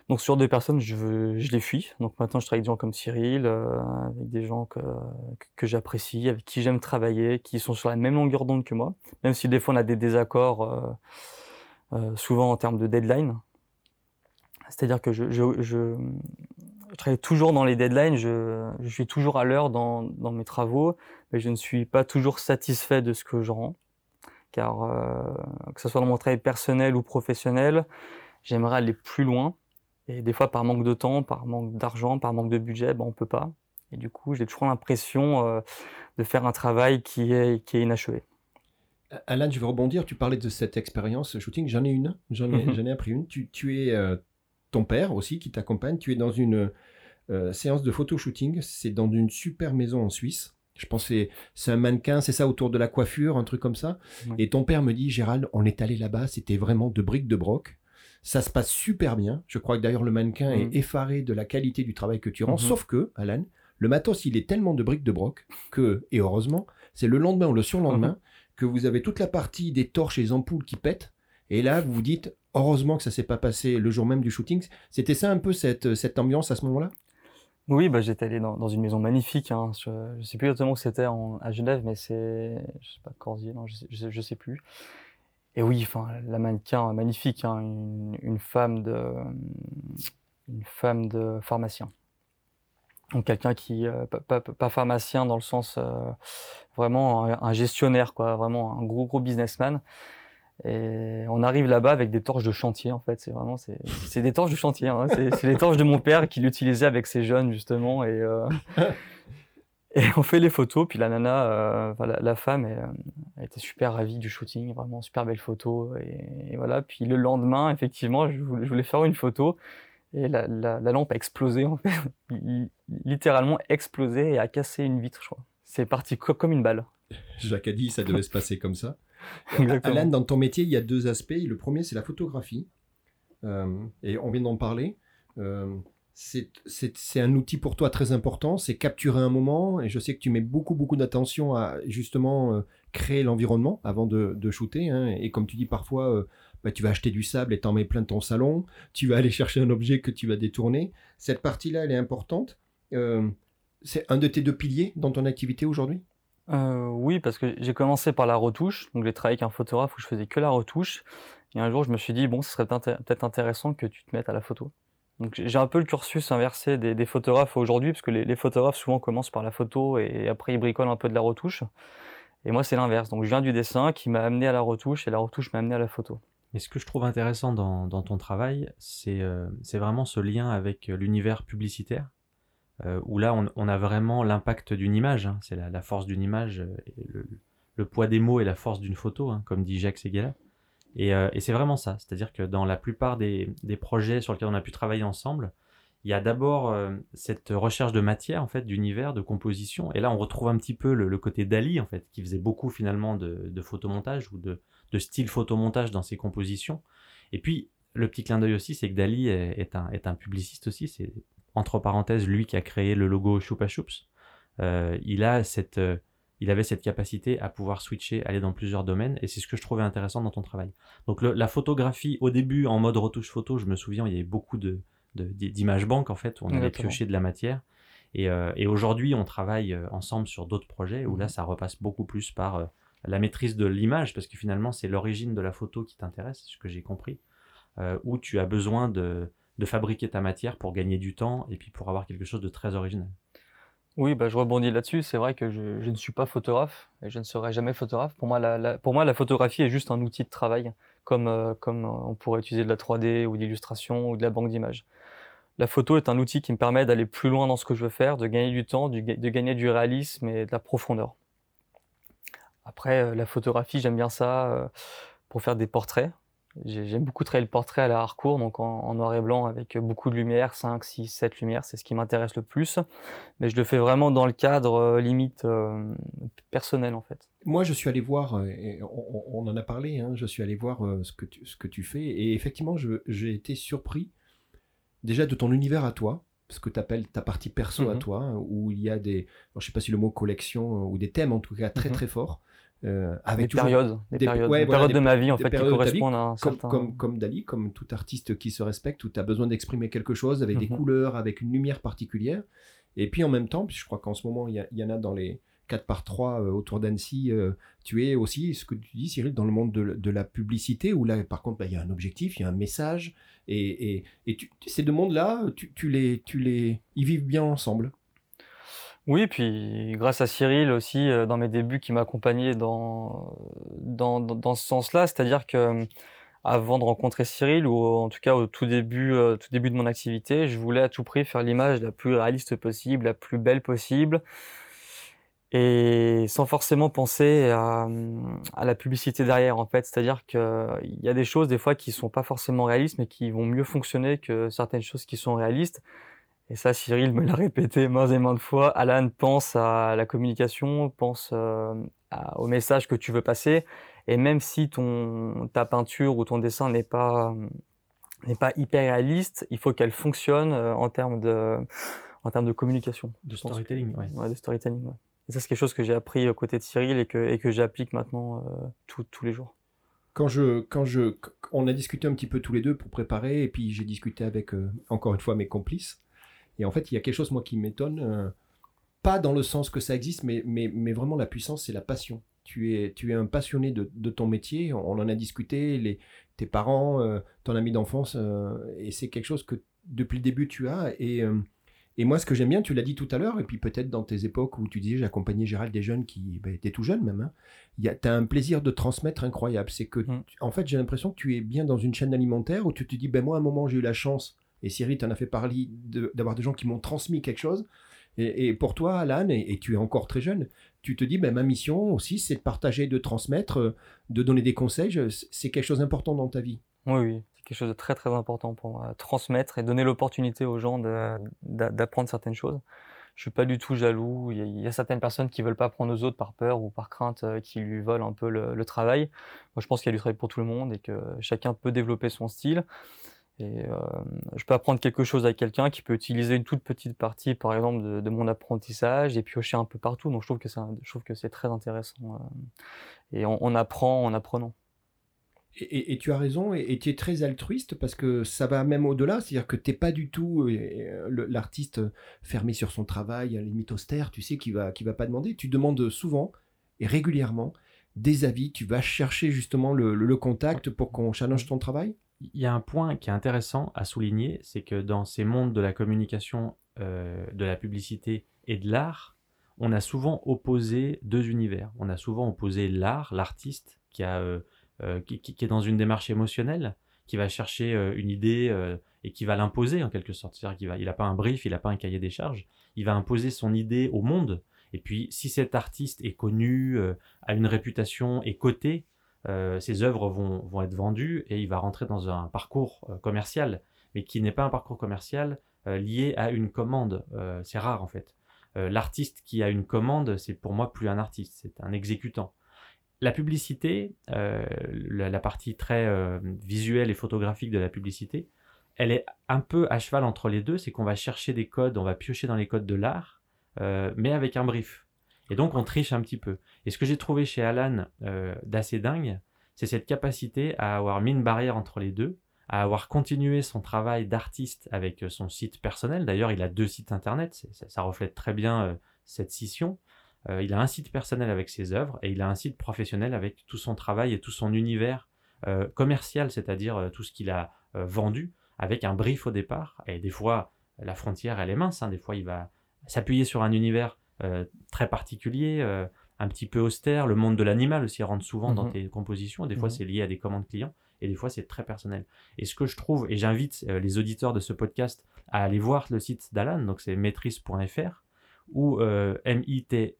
Donc sur deux personnes, je, les fuis. Donc maintenant, je travaille avec des gens comme Cyril, euh, avec des gens que, que j'apprécie, avec qui j'aime travailler, qui sont sur la même longueur d'onde que moi, même si des fois on a des désaccords, euh, euh, souvent en termes de deadline. C'est-à-dire que je, travaille toujours dans les deadlines, je, je suis toujours à l'heure dans, dans, mes travaux, mais je ne suis pas toujours satisfait de ce que je rends. Car que ce soit dans mon travail personnel ou professionnel, j'aimerais aller plus loin et des fois, par manque de temps, par manque d'argent, par manque de budget, ben, on peut pas. Et du coup, j'ai toujours l'impression euh, de faire un travail qui est, qui est inachevé. Alain, je veux rebondir. Tu parlais de cette expérience shooting. J'en ai une. J'en ai, mhm. ai, appris une. Tu, tu es euh, ton père aussi qui t'accompagne. Tu es dans une euh, séance de photo shooting. C'est dans une super maison en Suisse. Je pense que c'est un mannequin, c'est ça, autour de la coiffure, un truc comme ça. Et ton père me dit, Gérald, on est allé là-bas, c'était vraiment de briques de broc. Ça se passe super bien. Je crois que d'ailleurs le mannequin est mm. effaré de la qualité du travail que tu rends. Mm-hmm. Sauf que, Alan, le matos, il est tellement de briques de broc que, et heureusement, c'est le lendemain ou le surlendemain mm-hmm. que vous avez toute la partie des torches et des ampoules qui pètent. Et là, vous vous dites, heureusement que ça s'est pas passé le jour même du shooting. C'était ça un peu cette, cette ambiance à ce moment-là? Oui, bah, j'étais allé dans, une maison magnifique. Hein. Je, ne sais plus exactement où c'était à Genève, mais c'est, je sais pas, Corsier, non, je sais, je sais plus. Et oui, enfin, la mannequin magnifique, hein, une, femme de, pharmacien. Donc quelqu'un qui, euh, pas, pharmacien dans le sens euh, vraiment un, gestionnaire, quoi, vraiment un gros gros businessman. Et on arrive là-bas avec des torches de chantier, en fait. C'est vraiment, c'est des torches de chantier. Hein. C'est les torches de mon père qui l'utilisait avec ses jeunes justement. Euh, (laughs) Et on fait les photos, puis la nana, euh, la, femme, elle, était super ravie du shooting, vraiment super belle photo. Et, voilà. Puis le lendemain, effectivement, je voulais, faire une photo et la, lampe a explosé, en fait. (laughs) littéralement explosé et a cassé une vitre, je crois. C'est parti comme une balle. Jacques a dit, ça devait se passer comme ça. (laughs) Exactement. Alain, dans ton métier, il y a deux aspects. Le premier, c'est la photographie. Euh, et on vient d'en parler. Euh, c'est un outil pour toi très important, c'est capturer un moment, et je sais que tu mets beaucoup, beaucoup d'attention à justement euh, créer l'environnement avant de, shooter, hein. et comme tu dis parfois, euh, bah, tu vas acheter du sable et t'en mets plein de ton salon, tu vas aller (laughs) chercher un objet que tu vas détourner. Cette partie-là, elle est importante. Euh, c'est un de tes deux piliers dans ton activité aujourd'hui? Oui, parce que j'ai commencé par la retouche. Donc j'ai travaillé avec un photographe où je faisais que la retouche. Et un jour, je me suis dit, bon, ce serait peut-être intéressant que tu te mettes à la photo. Donc j'ai un peu le cursus inversé des, photographes aujourd'hui, parce que les, photographes souvent commencent par la photo et après ils bricolent un peu de la retouche. Et moi c'est l'inverse. Donc je viens du dessin qui m'a amené à la retouche et la retouche m'a amené à la photo. Et ce que je trouve intéressant dans, ton travail, euh, c'est vraiment ce lien avec l'univers publicitaire, euh, où là on, a vraiment l'impact d'une image, hein. c'est la, force d'une image, euh, le, poids des mots et la force d'une photo, hein, comme dit Jacques Seguela. Euh, et, c'est vraiment ça. C'est-à-dire que dans la plupart des, projets sur lesquels on a pu travailler ensemble, il y a d'abord euh, cette recherche de matière, en fait, d'univers, de composition. Et là, on retrouve un petit peu le, côté Dali, en fait, qui faisait beaucoup finalement de, photomontage ou de, style photomontage dans ses compositions. Et puis, le petit clin d'œil aussi, c'est que Dali est, un, publiciste aussi. C'est, entre parenthèses, lui qui a créé le logo Choupa Choups. Euh, il a cette il avait cette capacité à pouvoir switcher, aller dans plusieurs domaines, et c'est ce que je trouvais intéressant dans ton travail. Donc la photographie, au début, en mode retouche photo, je me souviens, il y avait beaucoup de, d'images banques, en fait, où on allait piocher de la matière. Et, euh, et aujourd'hui, on travaille euh, ensemble sur d'autres projets, où là, mhm. ça repasse beaucoup plus par euh, la maîtrise de l'image, parce que finalement, c'est l'origine de la photo qui t'intéresse, ce que j'ai compris, où tu as besoin de, de fabriquer ta matière pour gagner du temps, et puis pour avoir quelque chose de très original. Oui, bah, je rebondis là-dessus. C'est vrai que je, ne suis pas photographe et je ne serai jamais photographe. Pour moi, la, pour moi, la photographie est juste un outil de travail, comme, euh, comme on pourrait utiliser de la 3D ou de l'illustration ou de la banque d'images. La photo est un outil qui me permet d'aller plus loin dans ce que je veux faire, de gagner du temps, de gagner du réalisme et de la profondeur. Après, euh, la photographie, j'aime bien ça euh, pour faire des portraits. J'aime beaucoup travailler le portrait à la hardcore, donc en, noir et blanc avec beaucoup de lumière, 5, 6, 7 lumières, c'est ce qui m'intéresse le plus. Mais je le fais vraiment dans le cadre euh, limite euh, personnel en fait. Moi je suis allé voir, euh, on, en a parlé, hein, je suis allé voir ce, que tu, ce que tu fais et effectivement j'ai été surpris déjà de ton univers à toi, ce que tu appelles ta partie perso à mhm. toi, où il y a des, je je sais pas si le mot collection ou des thèmes en tout cas très mhm. très forts. Euh, avec des périodes, des, périodes, de ma vie en fait qui correspondent à un comme, comme, comme, Dali, comme tout artiste qui se respecte, où tu as besoin d'exprimer quelque chose avec des mhm. couleurs, avec une lumière particulière. Et puis en même temps, puis je crois qu'en ce moment, il y, en a dans les 4 par 3 euh, autour d'Annecy, euh, tu es aussi, ce que tu dis Cyril, dans le monde de, la publicité, où là par contre, bah, il y a un objectif, il y a un message, et, et, et ces deux mondes-là, tu, tu, les, tu les, ils vivent bien ensemble. Oui, puis grâce à Cyril aussi, euh, dans mes débuts, qui m'accompagnait dans, dans, dans, ce sens-là, c'est-à-dire que euh, avant de rencontrer Cyril, ou en tout cas au tout début, euh, tout début de mon activité, je voulais à tout prix faire l'image la plus réaliste possible, la plus belle possible, et sans forcément penser à, la publicité derrière, en fait. C'est-à-dire qu'il y a des choses, des fois, qui sont pas forcément réalistes, mais qui vont mieux fonctionner que certaines choses qui sont réalistes. Et ça, Cyril me l'a répété maintes et maintes fois. Alan, pense à la communication, pense euh, au message que tu veux passer. Et même si ton, ta peinture ou ton dessin n'est pas, n'est pas hyper réaliste, il faut qu'elle fonctionne euh, en termes de, en termes de communication. De storytelling, ouais. ouais. de storytelling, ouais. Et ça, c'est quelque chose que j'ai appris aux côtés de Cyril et que, et que j'applique maintenant euh, tous les jours. Quand je, quand je, on a discuté un petit peu tous les deux pour préparer, et puis j'ai discuté avec, encore une fois, mes complices. Et en fait, il y a quelque chose, moi, qui m'étonne, euh, pas dans le sens que ça existe, mais, mais, mais vraiment la puissance, c'est la passion. Tu es, tu es un passionné de, de ton métier, on, en a discuté, les, tes parents, euh, ton ami d'enfance, euh, et c'est quelque chose que depuis le début tu as. Et, et moi, ce que j'aime bien, tu l'as dit tout à l'heure, et puis peut-être dans tes époques où tu disais j'accompagnais Gérald des jeunes qui ben, étaient tout jeunes même, hein, tu as un plaisir de transmettre incroyable. C'est que, mm. en fait, j'ai l'impression que tu es bien dans une chaîne alimentaire où tu te dis, ben moi, à un moment, j'ai eu la chance et Cyril t'en a fait parler d'avoir des gens qui m'ont transmis quelque chose. Et, pour toi, Alan, et, tu es encore très jeune, tu te dis, ben, ma mission aussi, c'est de partager, de transmettre, de donner des conseils. C'est quelque chose d'important dans ta vie. Oui, oui, c'est quelque chose de très très important pour moi. Transmettre et donner l'opportunité aux gens d'apprendre certaines choses. Je suis pas du tout jaloux. Il y, a, certaines personnes qui veulent pas apprendre aux autres par peur ou par crainte euh, qui lui volent un peu le, le travail. Moi, je pense qu'il y a du travail pour tout le monde et que chacun peut développer son style. Et euh, je peux apprendre quelque chose à quelqu'un qui peut utiliser une toute petite partie, par exemple, de, mon apprentissage et piocher un peu partout. Donc je trouve que c'est, je trouve que c'est très intéressant. Euh, et on, apprend en apprenant. Et, tu as raison, et, tu es très altruiste parce que ça va même au-delà, c'est-à-dire que tu n'es pas du tout euh, l'artiste fermé sur son travail, à la limite austère, tu sais, qui va, qui va pas demander. Tu demandes souvent et régulièrement des avis, tu vas chercher justement le, contact pour qu'on challenge ton travail? Il y a un point qui est intéressant à souligner, c'est que dans ces mondes de la communication, euh, de la publicité et de l'art, on a souvent opposé deux univers. On a souvent opposé l'art, l'artiste, qui, euh, euh, est dans une démarche émotionnelle, qui va chercher une idée et qui va l'imposer en quelque sorte. C'est-à-dire qu'il n'a pas un brief, il n'a pas un cahier des charges, il va imposer son idée au monde et puis, si cet artiste est connu, a une réputation, est coté, euh, ses œuvres vont, être vendues et il va rentrer dans un parcours euh, commercial, mais qui n'est pas un parcours commercial lié à une commande. c'est rare en fait. L'artiste qui a une commande, c'est pour moi plus un artiste, c'est un exécutant. La publicité, la, partie très visuelle et photographique de la publicité, elle est un peu à cheval entre les deux, c'est qu'on va chercher des codes, on va piocher dans les codes de l'art, euh, mais avec un brief. Et donc on triche un petit peu. Et ce que j'ai trouvé chez Alan euh, d'assez dingue, c'est cette capacité à avoir mis une barrière entre les deux, à avoir continué son travail d'artiste avec euh, son site personnel. D'ailleurs, il a deux sites internet, ça, reflète très bien cette scission. il a un site personnel avec ses œuvres et il a un site professionnel avec tout son travail et tout son univers commercial, c'est-à-dire tout ce qu'il a vendu, avec un brief au départ. Et des fois, la frontière, elle est mince. Hein. Des fois, il va s'appuyer sur un univers euh, très particulier, euh, un petit peu austère. Le monde de l'animal aussi rentre souvent dans mhm. tes compositions. Des fois, mhm. c'est lié à des commandes clients et des fois, c'est très personnel. Et ce que je trouve, et j'invite euh, les auditeurs de ce podcast à aller voir le site d'Alan, donc c'est maîtrise.fr ou m-i-t-r-i-z-e.fr,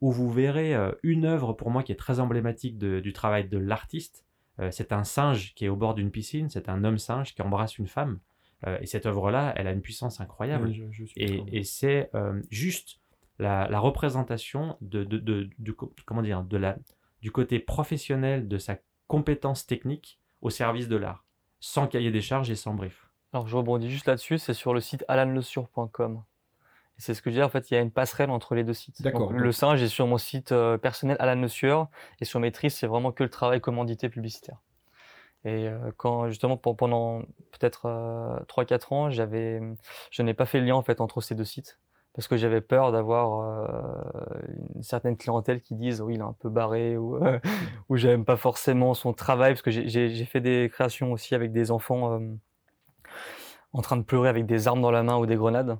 où vous verrez une œuvre pour moi qui est très emblématique du travail de l'artiste. c'est un singe qui est au bord d'une piscine, c'est un homme singe qui embrasse une femme. Euh, et cette œuvre-là, elle a une puissance incroyable. et, c'est euh, juste la, représentation de, du, comment dire, de la, du côté professionnel de sa compétence technique au service de l'art, sans cahier des charges et sans brief. Alors je rebondis juste là-dessus, c'est sur le site alanlesur.com. C'est ce que je dis, en fait, il y a une passerelle entre les deux sites. D'accord. Le singe est sur mon site euh, personnel Alan Le et sur Maîtrise, c'est vraiment que le travail commandité publicitaire. Et euh, quand justement pendant peut-être 3-4 euh, ans, j'avais, je n'ai pas fait le lien en fait entre ces deux sites. Parce que j'avais peur d'avoir euh, une certaine clientèle qui dise oui il est un peu barré ou (laughs) ou j'aime pas forcément son travail. Parce que j'ai fait des créations aussi avec des enfants en train de pleurer avec des armes dans la main ou des grenades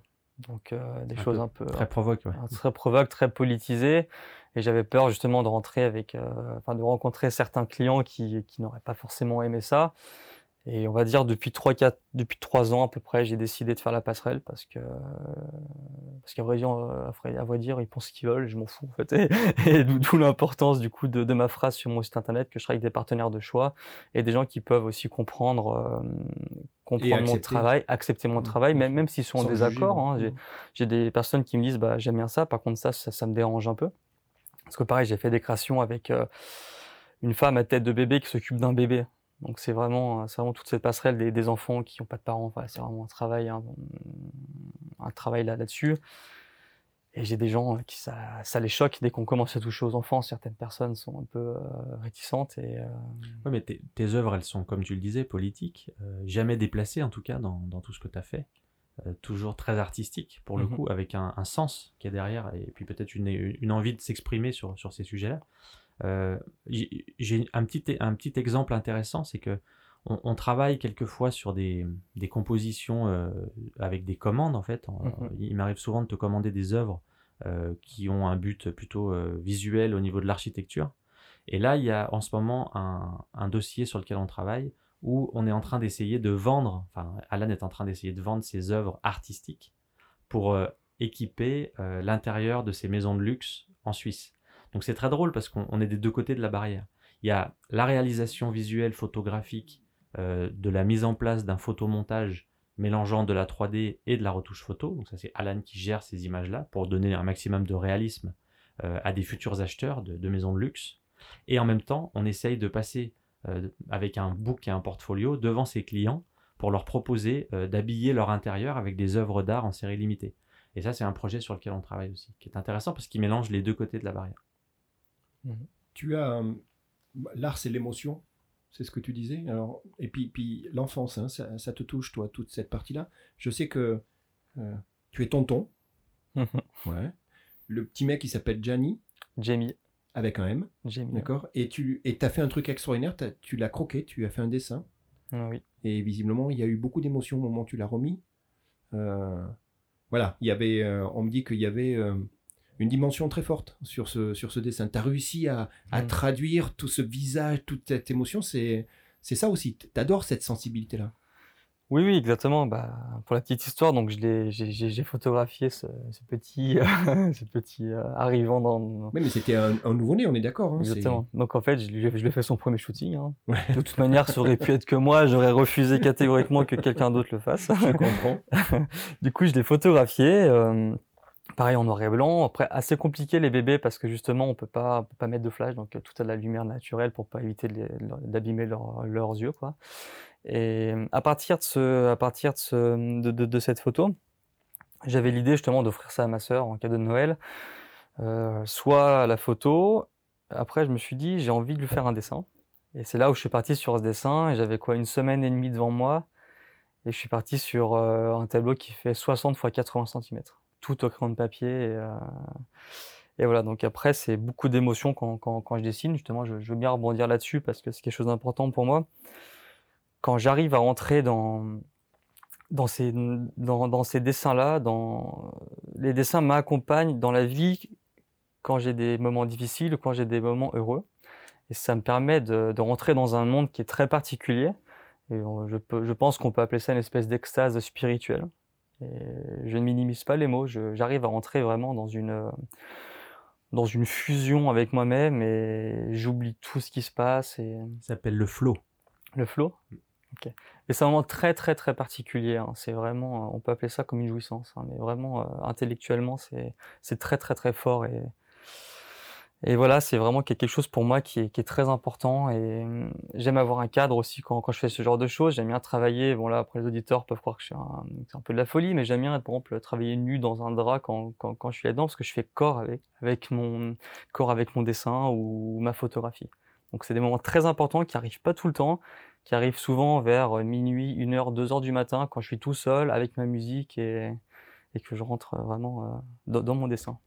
donc des choses un peu très provoque ouais. très provoque très politisées et j'avais peur justement de rentrer avec, euh, enfin de rencontrer certains clients qui, qui n'auraient pas forcément aimé ça. Et on va dire depuis 3, 4, depuis 3 ans à peu près, j'ai décidé de faire la passerelle parce que, parce qu'à vrai dire, euh, à vrai dire, ils pensent ce qu'ils veulent, je m'en fous en fait. (laughs) Et, d'où l'importance du coup de, de, ma phrase sur mon site internet que je travaille avec des partenaires de choix et des gens qui peuvent aussi comprendre, euh, comprendre mon travail, accepter mon mmh. travail, même, même s'ils sont en désaccord. Hein. Mmh. J'ai des personnes qui me disent, bah, j'aime bien ça, par contre ça, ça, ça me dérange un peu. Parce que pareil, j'ai fait des créations avec euh, une femme à tête de bébé qui s'occupe d'un bébé. Donc c'est vraiment, c'est vraiment toute cette passerelle des, enfants qui n'ont pas de parents. c'est vraiment un travail, un, travail là, là-dessus. Et j'ai des gens qui ça, ça les choque dès qu'on commence à toucher aux enfants. Certaines personnes sont un peu euh, réticentes. Et, euh, Oui, mais tes, œuvres, elles sont, comme tu le disais, politiques, jamais déplacées en tout cas dans, dans tout ce que tu as fait. Euh, toujours très artistique pour le mhm. coup, avec un, sens qui est derrière, et puis peut-être une, une, envie de s'exprimer sur, sur ces sujets-là. Euh, j'ai un petit, un petit exemple intéressant, c'est que on, travaille quelquefois sur des, des compositions euh, avec des commandes en fait. Mhm. Il m'arrive souvent de te commander des œuvres qui ont un but plutôt visuel au niveau de l'architecture. Et là, il y a en ce moment un, un, dossier sur lequel on travaille où on est en train d'essayer de vendre, enfin Alan est en train d'essayer de vendre ses œuvres artistiques pour euh, équiper euh, l'intérieur de ses maisons de luxe en Suisse. Donc c'est très drôle parce qu'on est des deux côtés de la barrière. Il y a la réalisation visuelle photographique euh, de la mise en place d'un photomontage mélangeant de la 3D et de la retouche photo. Donc ça c'est Alan qui gère ces images-là pour donner un maximum de réalisme à des futurs acheteurs de, maisons de luxe. Et en même temps, on essaye de passer euh, avec un book et un portfolio devant ses clients pour leur proposer euh, d'habiller leur intérieur avec des œuvres d'art en série limitée. Et ça, c'est un projet sur lequel on travaille aussi, qui est intéressant parce qu'il mélange les deux côtés de la barrière. Mhm. Tu as, l'art, c'est l'émotion. C'est ce que tu disais. Alors, et puis, puis l'enfance, hein, ça, te touche, toi, toute cette partie-là. Je sais que euh, tu es tonton. (laughs) ouais. Le petit mec, il s'appelle Gianni. Jamie. Avec un M. Jamie. D'accord. Et tu et as fait un truc extraordinaire. tu l'as croqué, tu as fait un dessin. Ah oui. Et visiblement, il y a eu beaucoup d'émotions au moment où tu l'as remis. Euh, voilà, il y avait, euh, on me dit qu'il y avait une dimension très forte sur ce, sur ce dessin. Tu as réussi à, à, mm. traduire tout ce visage, toute cette émotion. C'est, ça aussi. Tu adores cette sensibilité-là. Oui, oui, exactement. Bah, pour la petite histoire, donc j'ai, photographié ce, ce petit, (laughs) ce petit euh, arrivant dans. Oui, mais c'était un, nouveau-né, on est d'accord. Hein, exactement. Donc en fait, je lui, ai fait son premier shooting. Hein. De toute manière, ça aurait pu être que moi. J'aurais refusé catégoriquement que quelqu'un d'autre le fasse. Je comprends. (laughs) du coup, je l'ai photographié. Euh, Pareil en noir et blanc. Après, assez compliqué les bébés parce que justement, on peut pas, peut pas mettre de flash, donc tout a de la lumière naturelle pour pas éviter d'abîmer leurs yeux, quoi. Et à partir de ce, à partir de, de, cette photo, j'avais l'idée justement d'offrir ça à ma sœur en cadeau de Noël, euh, soit la photo. Après, je me suis dit, j'ai envie de lui faire un dessin. Et c'est là où je suis parti sur ce dessin. Et j'avais quoi, une semaine et demie devant moi. Et je suis parti sur euh, un tableau qui fait 60 x 80 cm tout au crayon de papier. Et, euh, et voilà, donc après, c'est beaucoup d'émotions quand, quand, quand, je dessine. Justement, je, je veux bien rebondir là-dessus parce que c'est quelque chose d'important pour moi. Quand j'arrive à rentrer dans, dans ces, dans, dans ces dessins-là, les dessins m'accompagnent dans la vie quand j'ai des moments difficiles quand j'ai des moments heureux. Et ça me permet de, de, rentrer dans un monde qui est très particulier. Et je, je pense qu'on peut appeler ça une espèce d'extase spirituelle je ne minimise pas les mots, j'arrive à rentrer vraiment dans une, dans une fusion avec moi-même et j'oublie tout ce qui se passe. Et... Ça s'appelle le flow. Le flow mm. Ok. Et c'est un moment très très très particulier. Hein. C'est vraiment, on peut appeler ça comme une jouissance, hein. mais vraiment euh, intellectuellement, c'est très très très fort et et voilà, c'est vraiment quelque chose pour moi qui est, qui est très important. Et hum, j'aime avoir un cadre aussi quand, quand, je fais ce genre de choses. J'aime bien travailler. Bon là, après les auditeurs peuvent croire que c'est un, un, peu de la folie, mais j'aime bien, par exemple, travailler nu dans un drap quand, quand, quand, je suis là-dedans, parce que je fais corps avec, avec mon corps avec mon dessin ou ma photographie. Donc c'est des moments très importants qui arrivent pas tout le temps, qui arrivent souvent vers minuit, une heure, deux heures du matin, quand je suis tout seul avec ma musique et, et que je rentre vraiment euh, dans mon dessin.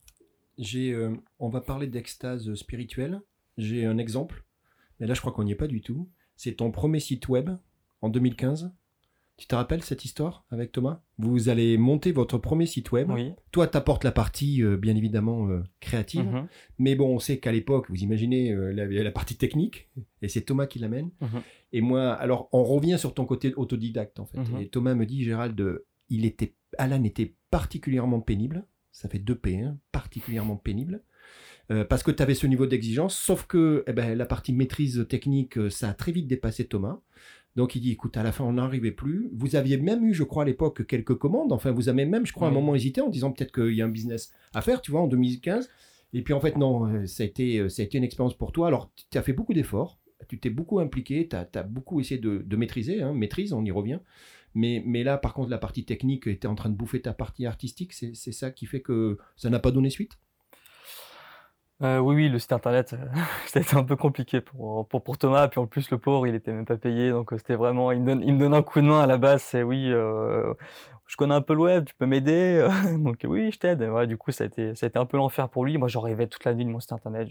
J'ai, euh, on va parler d'extase spirituelle. J'ai un exemple, mais là je crois qu'on n'y est pas du tout. C'est ton premier site web en 2015. Tu te rappelles cette histoire avec Thomas? Vous allez monter votre premier site web. Oui. Toi, tu apportes la partie, euh, bien évidemment, euh, créative. Mhm. Mais bon, on sait qu'à l'époque, vous imaginez la, la, partie technique, et c'est Thomas qui l'amène. Mhm. Et moi, alors, on revient sur ton côté autodidacte, en fait. Mhm. Et Thomas me dit, Gérald, il était, Alan était particulièrement pénible ça fait 2P, hein, particulièrement pénible. Euh, parce que tu avais ce niveau d'exigence, sauf que eh ben, la partie maîtrise technique, euh, ça a très vite dépassé Thomas. Donc il dit, écoute, à la fin, on n'arrivait plus. Vous aviez même eu, je crois, à l'époque, quelques commandes. Enfin, vous avez même, je crois, un moment hésité en disant peut-être qu'il y a un business à faire, tu vois, en 2015. Et puis en fait, non, euh, ça a été, ça a été une expérience pour toi. Alors, tu as fait beaucoup d'efforts, tu t'es beaucoup impliqué, tu as, beaucoup essayé de, de maîtriser, hein, maîtrise, on y revient. Mais, mais là, par contre, la partie technique était en train de bouffer ta partie artistique. C'est ça qui fait que ça n'a pas donné suite? Euh, oui, oui, le site internet, euh, (laughs) c'était un peu compliqué pour, pour, pour, Thomas. Puis en plus, le pauvre, il était même pas payé. Donc euh, c'était vraiment, il me, donne, il me donne un coup de main à la base. C'est oui, je connais un peu le web, tu peux m'aider. (laughs) donc oui, je t'aide. Ouais, du coup, ça a, été, un peu l'enfer pour lui. Moi, j'en rêvais toute la nuit de mon site internet.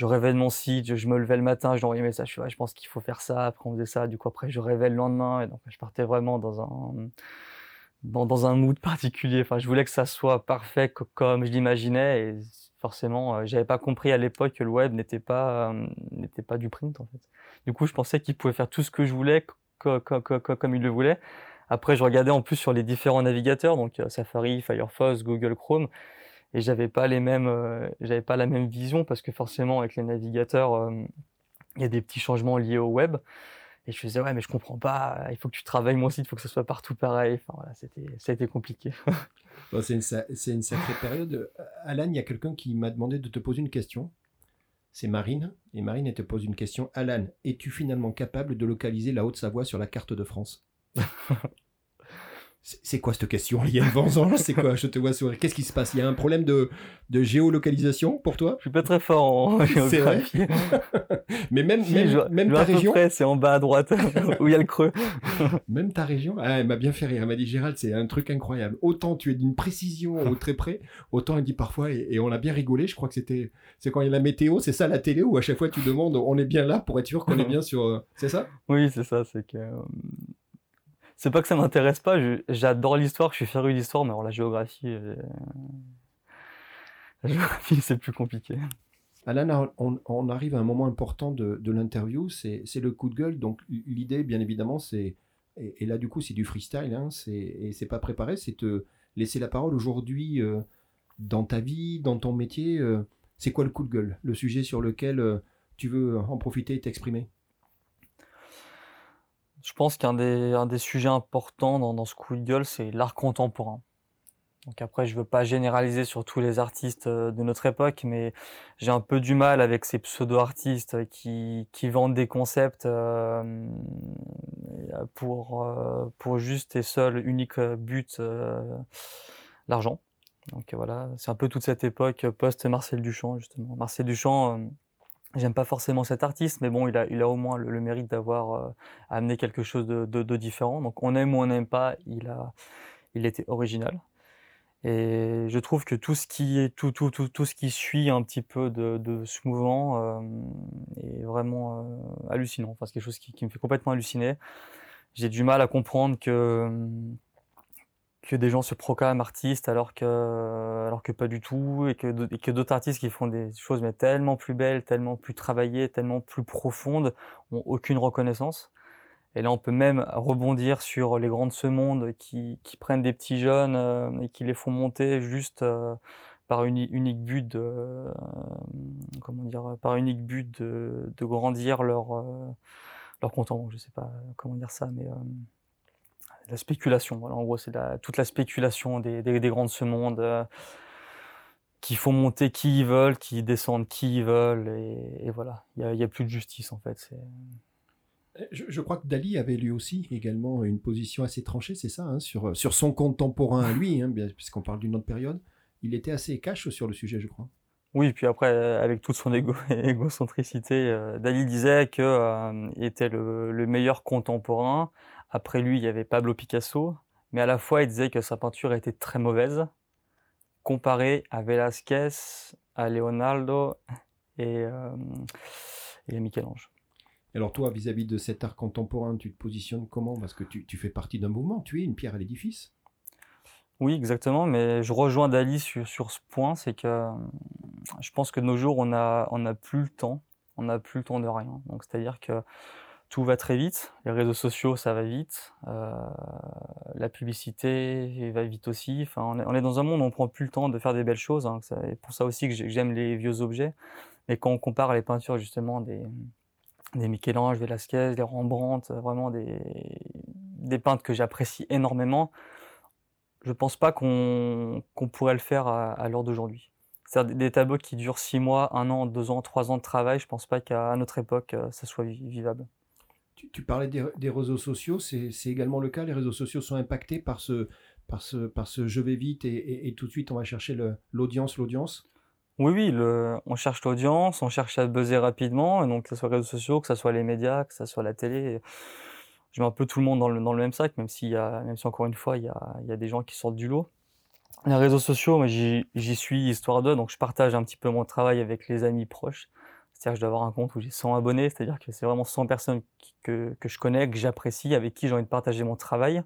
Je de mon site, je me levais le matin, je lui envoyais un message, je, je pense qu'il faut faire ça, après on faisait ça, du coup après je rêvais le lendemain, et donc je partais vraiment dans un, dans, un mood (laughs) particulier, enfin je voulais que ça soit parfait comme je l'imaginais, et forcément euh, j'avais pas compris à l'époque que le web n'était pas, euh, pas du print en fait. Du coup je pensais qu'il pouvait faire tout ce que je voulais comme il le voulait. Après je regardais en plus sur les différents navigateurs, donc euh, Safari, Firefox, Google Chrome, et j'avais pas les mêmes euh, j'avais pas la même vision parce que forcément avec les navigateurs euh, il y a des petits changements liés au web. Et je faisais ouais mais je comprends pas il faut que tu travailles mon site il faut que ce soit partout pareil. Enfin voilà c'était ça a été compliqué (laughs) c'est une, c'est une sacrée période. Alan il y a quelqu'un qui m'a demandé de te poser une question. C'est Marine. Et Marine elle te pose une question. Alan es-tu finalement capable de localiser la Haute-Savoie sur la carte de France? (laughs) C'est quoi cette question, Liane (laughs) Vanzange C'est quoi Je te vois sourire. Qu'est-ce qui se passe? Il y a un problème de, de géolocalisation pour toi? Je suis pas très fort en (laughs) géographie. (laughs) Mais même, même, même ta région? c'est en bas à droite, où il y a le creux. même ta région? Ah, elle m'a bien fait rire. Elle m'a dit Gérald, c'est un truc incroyable. Autant tu es d'une précision au très près, autant elle dit parfois, et, on a bien rigolé. Je crois que c'était. C'est quand il y a la météo, c'est ça la télé, où à chaque fois tu demandes on est bien là pour être sûr qu'on est bien sur. Euh, c'est ça? Oui, c'est ça. C'est que. C'est pas que ça m'intéresse pas, j'adore l'histoire, je suis féru d'histoire, mais alors la géographie, euh, géographie (laughs) c'est plus compliqué. Alan, on, arrive à un moment important de, l'interview, c'est le coup de gueule. Donc l'idée, bien évidemment, c'est et, là du coup c'est du freestyle, hein, et c'est pas préparé, c'est te laisser la parole aujourd'hui euh, dans ta vie, dans ton métier. Euh, c'est quoi le coup de gueule, le sujet sur lequel tu veux en profiter et t'exprimer? Je pense qu'un des, sujets importants dans, ce coup de gueule, c'est l'art contemporain. Donc après, je veux pas généraliser sur tous les artistes euh, de notre époque, mais j'ai un peu du mal avec ces pseudo-artistes qui, qui vendent des concepts euh, pour, euh, pour juste et seul unique but, l'argent. Donc voilà, c'est un peu toute cette époque post-Marcel Duchamp, justement. Marcel Duchamp, J'aime pas forcément cet artiste, mais bon, il a, il a au moins le, mérite d'avoir euh, amené quelque chose de, différent. Donc on aime ou on n'aime pas, il a, il était original. Et je trouve que tout ce qui est tout, tout, tout, tout ce qui suit un petit peu de, ce mouvement euh, est vraiment euh, hallucinant. Enfin, c'est quelque chose qui, me fait complètement halluciner. J'ai du mal à comprendre que que des gens se proclament artistes alors que, alors que pas du tout, et que, que d'autres artistes qui font des choses mais tellement plus belles, tellement plus travaillées, tellement plus profondes, ont aucune reconnaissance. Et là, on peut même rebondir sur les grands de ce monde qui, qui prennent des petits jeunes euh, et qui les font monter juste euh, par unique but de, euh, comment dire, par unique but de, de grandir leur, leur compte Je sais pas comment dire ça, mais la spéculation. Voilà, en gros, c'est toute la spéculation des, des, grands de ce monde euh, qui font monter qui ils veulent, qui descendent qui ils veulent, et, voilà, il n'y a, plus de justice en fait. Euh, je, crois que Dali avait lui aussi également une position assez tranchée, c'est ça, hein, sur, sur son contemporain à lui, hein, puisqu'on parle d'une autre période. Il était assez cash sur le sujet, je crois. Oui, puis après, avec toute son égo, (laughs) égocentricité, euh, Dali disait qu'il était le, le, meilleur contemporain après lui, il y avait Pablo Picasso, mais à la fois, il disait que sa peinture était très mauvaise, comparée à Velázquez, à Leonardo et, euh, à Michel-Ange. Alors toi, vis-à-vis de cet art contemporain, tu te positionnes comment? Parce que tu, fais partie d'un mouvement, tu es une pierre à l'édifice. Oui, exactement, mais je rejoins Dali sur, sur ce point, c'est que je pense que de nos jours, on n'a on a plus le temps, on n'a plus le temps de rien. Donc c'est-à-dire que tout va très vite. Les réseaux sociaux, ça va vite. Euh, la publicité va vite aussi. Enfin, on est, dans un monde où on prend plus le temps de faire des belles choses. Hein. C'est pour ça aussi que j'aime les vieux objets. Mais quand on compare les peintures justement des, des Michel-Ange, Velasquez, des Rembrandt, vraiment des, des peintres que j'apprécie énormément, je pense pas qu'on pourrait le faire à, l'heure d'aujourd'hui. C'est-à-dire des tableaux qui durent six mois, un an, deux ans, trois ans de travail, je pense pas qu'à notre époque, euh, ça soit vivable. Tu, parlais des, réseaux sociaux, c'est également le cas. Les réseaux sociaux sont impactés par ce, par ce, par ce je vais vite et, tout de suite on va chercher l'audience, l'audience. Oui, oui, on cherche l'audience, on cherche à buzzer rapidement, donc que ce soit les réseaux sociaux, que ce soit les médias, que ce soit la télé. Je mets un peu tout le monde dans le, même sac, même, y même si encore une fois, il y a, y a, des gens qui sortent du lot. Les réseaux sociaux, j'y suis histoire d'eux, donc je partage un petit peu mon travail avec les amis proches. C'est-à-dire que je dois avoir un compte où j'ai 100 abonnés, c'est-à-dire que c'est vraiment 100 personnes que, je connais, que j'apprécie, avec qui j'ai envie de partager mon travail.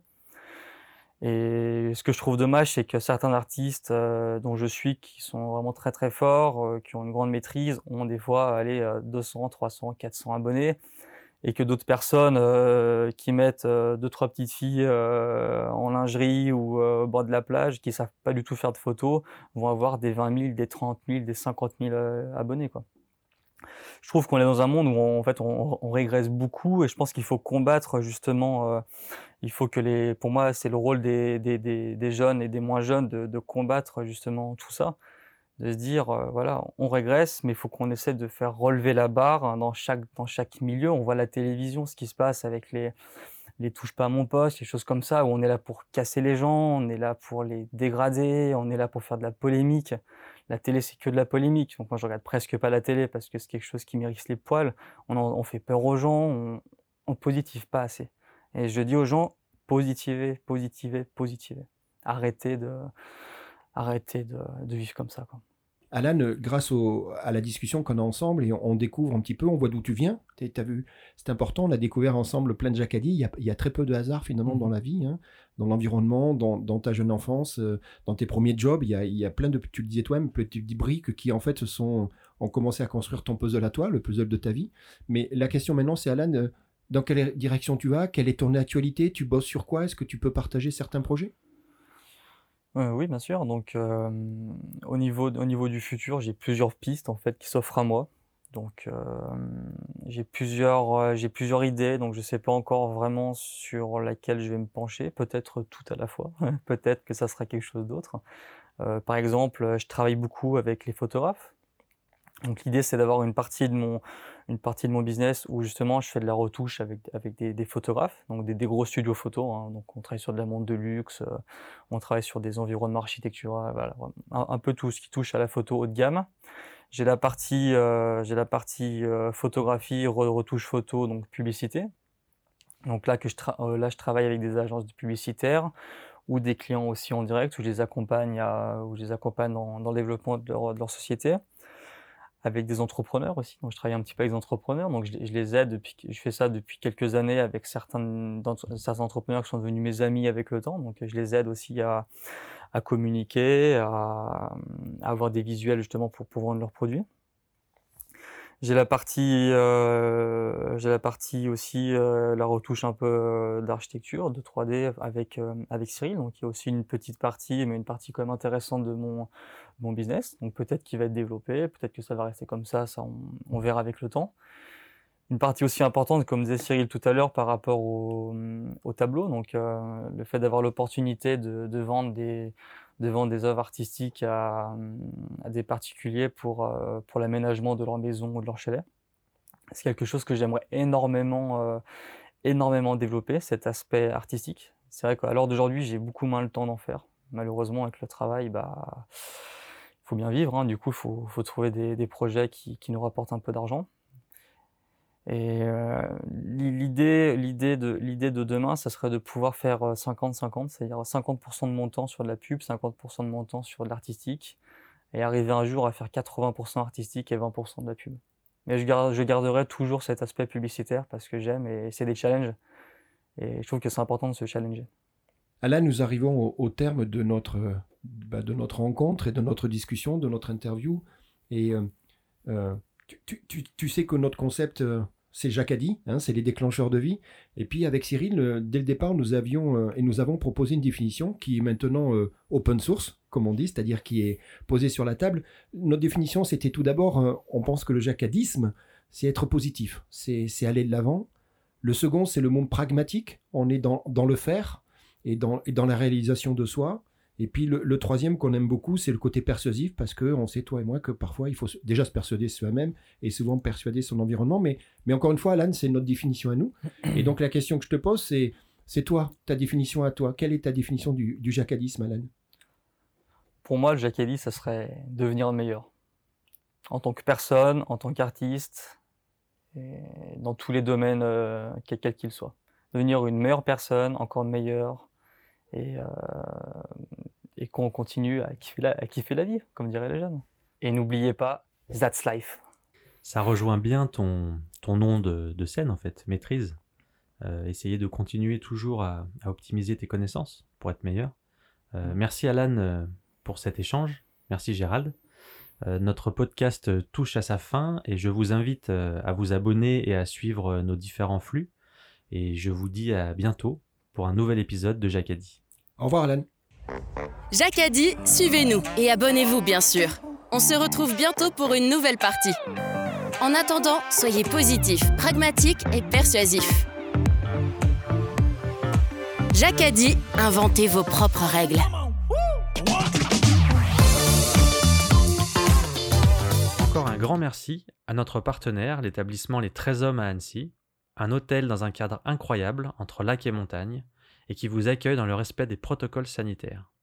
Et ce que je trouve dommage, c'est que certains artistes euh, dont je suis, qui sont vraiment très très forts, euh, qui ont une grande maîtrise, ont des fois allez, 200, 300, 400 abonnés, et que d'autres personnes euh, qui mettent deux trois petites filles en lingerie ou au bord de la plage, qui savent pas du tout faire de photos, vont avoir des 20 000, des 30 000, des 50 000 abonnés quoi je trouve qu'on est dans un monde où on, en fait on, régresse beaucoup et je pense qu'il faut combattre justement. Euh, il faut que les, pour moi, c'est le rôle des, jeunes et des moins jeunes de, combattre justement tout ça, de se dire euh, voilà, on régresse, mais il faut qu'on essaie de faire relever la barre dans chaque dans chaque milieu. On voit la télévision, ce qui se passe avec les les touche pas à mon poste, les choses comme ça, où on est là pour casser les gens, on est là pour les dégrader, on est là pour faire de la polémique. La télé, c'est que de la polémique. Donc moi, je regarde presque pas la télé parce que c'est quelque chose qui m'irrisse les poils. On, fait peur aux gens, on, on positive pas assez. Et je dis aux gens, positivez, positivez, positivez. Arrêtez de, arrêtez de, vivre comme ça. Alan, grâce à la discussion qu'on a ensemble, et on, découvre un petit peu, on voit d'où tu viens. as vu, c'est important, on a découvert ensemble plein de Jacadi. Il y a, il y a très peu de hasard finalement dans mhm. la vie, hein. dans l'environnement, dans, ta jeune enfance, euh, dans tes premiers jobs. Il y a, il y a plein de, tu le disais toi-même, petites briques qui en fait sont, ont commencé à construire ton puzzle à toi, le puzzle de ta vie. Mais la question maintenant, c'est Alan, euh, dans quelle direction tu vas? Quelle est ton actualité? Tu bosses sur quoi? Est-ce que tu peux partager certains projets? Oui, bien sûr. Donc, au niveau, au niveau du futur, j'ai plusieurs pistes en fait qui s'offrent à moi. Donc, j'ai plusieurs, idées. Donc, je ne sais pas encore vraiment sur laquelle je vais me pencher. Peut-être tout à la fois. (laughs) Peut-être que ça sera quelque chose d'autre. par exemple, je travaille beaucoup avec les photographes. Donc, l'idée, c'est d'avoir une partie de mon, une partie de mon business où justement je fais de la retouche avec, avec des, photographes, donc des, gros studios photos. Hein. Donc on travaille sur de la montre de luxe, euh, on travaille sur des environnements architecturaux, un, peu tout ce qui touche à la photo haut de gamme. J'ai la partie, euh, j'ai la partie euh, photographie, retouche photo, donc publicité. Donc là, que je là, je travaille avec des agences publicitaires ou des clients aussi en direct où je les accompagne, où je les accompagne dans, le développement de leur société avec des entrepreneurs aussi. Donc, je travaille un petit peu avec des entrepreneurs. Donc, je, les aide depuis, je fais ça depuis quelques années avec certains, entrepreneurs qui sont devenus mes amis avec le temps. Donc, je les aide aussi à, communiquer, à, à, avoir des visuels justement pour, pour vendre leurs produits. J'ai la partie, euh, j'ai la partie aussi euh, la retouche un peu euh, d'architecture, de 3D avec avec Cyril. Donc il y a aussi une petite partie, mais une partie quand même intéressante de mon mon business. Donc peut-être qu'il va être développé, peut-être que ça va rester comme ça, ça on, verra avec le temps. Une partie aussi importante, comme disait Cyril tout à l'heure, par rapport au, au tableau. Donc le fait d'avoir l'opportunité de, de vendre des de des œuvres artistiques à, des particuliers pour, euh, pour l'aménagement de leur maison ou de leur chalet. C'est quelque chose que j'aimerais énormément, euh, énormément développer, cet aspect artistique. C'est vrai qu'à l'heure d'aujourd'hui, j'ai beaucoup moins le temps d'en faire. Malheureusement, avec le travail, bah, il faut bien vivre. Hein. Du coup, il faut, faut, trouver des, des projets qui, qui, nous rapportent un peu d'argent. Et euh, l'idée, de de demain, ça serait de pouvoir faire 50-50, euh, c'est-à-dire 50%, de mon temps sur de la pub, 50% de mon temps sur de l'artistique, et arriver un jour à faire 80% artistique et 20% de la pub. Mais je, garde, je garderai toujours cet aspect publicitaire parce que j'aime et c'est des challenges. Et je trouve que c'est important de se challenger. Là, nous arrivons au, terme de notre, bah, de notre rencontre et de notre discussion, de notre interview. Et euh, tu, tu, tu, sais que notre concept, c'est Jacadi, hein, c'est les déclencheurs de vie. Et puis avec Cyril, euh, dès le départ, nous avions euh, et nous avons proposé une définition qui est maintenant euh, open source, comme on dit, c'est-à-dire qui est posée sur la table. Notre définition, c'était tout d'abord, on pense que le jacadisme, c'est être positif, c'est aller de l'avant. Le second, c'est le monde pragmatique, on est dans, dans le faire et dans, et dans la réalisation de soi. Et puis le, troisième qu'on aime beaucoup, c'est le côté persuasif, parce que on sait, toi et moi, que parfois il faut déjà se persuader soi-même et souvent persuader son environnement. Mais, mais encore une fois, Alan, c'est notre définition à nous. Et donc la question que je te pose, c'est c'est toi, ta définition à toi. Quelle est ta définition du, du jacadisme, Alan? Pour moi, le jacadisme, ça serait devenir le meilleur. En tant que personne, en tant qu'artiste, dans tous les domaines, euh, quels qu'ils soient. Devenir une meilleure personne, encore meilleure, et, euh, et qu'on continue à kiffer, la, à kiffer la vie, comme diraient les jeunes. Et n'oubliez pas, that's life. Ça rejoint bien ton, ton nom de, de scène, en fait, maîtrise. Euh, essayer de continuer toujours à, à, optimiser tes connaissances pour être meilleur. Euh, mm. merci Alan euh, pour cet échange. Merci Gérald. Euh, notre podcast touche à sa fin et je vous invite à vous abonner et à suivre nos différents flux. Et je vous dis à bientôt pour un nouvel épisode de Jacadi. Au revoir, Alan. Jacques a dit, suivez-nous et abonnez-vous, bien sûr. On se retrouve bientôt pour une nouvelle partie. En attendant, soyez positifs, pragmatiques et persuasifs. Jacques a dit, inventez vos propres règles. Encore un grand merci à notre partenaire, l'établissement Les 13 Hommes à Annecy, un hôtel dans un cadre incroyable entre lac et montagne, et qui vous accueille dans le respect des protocoles sanitaires.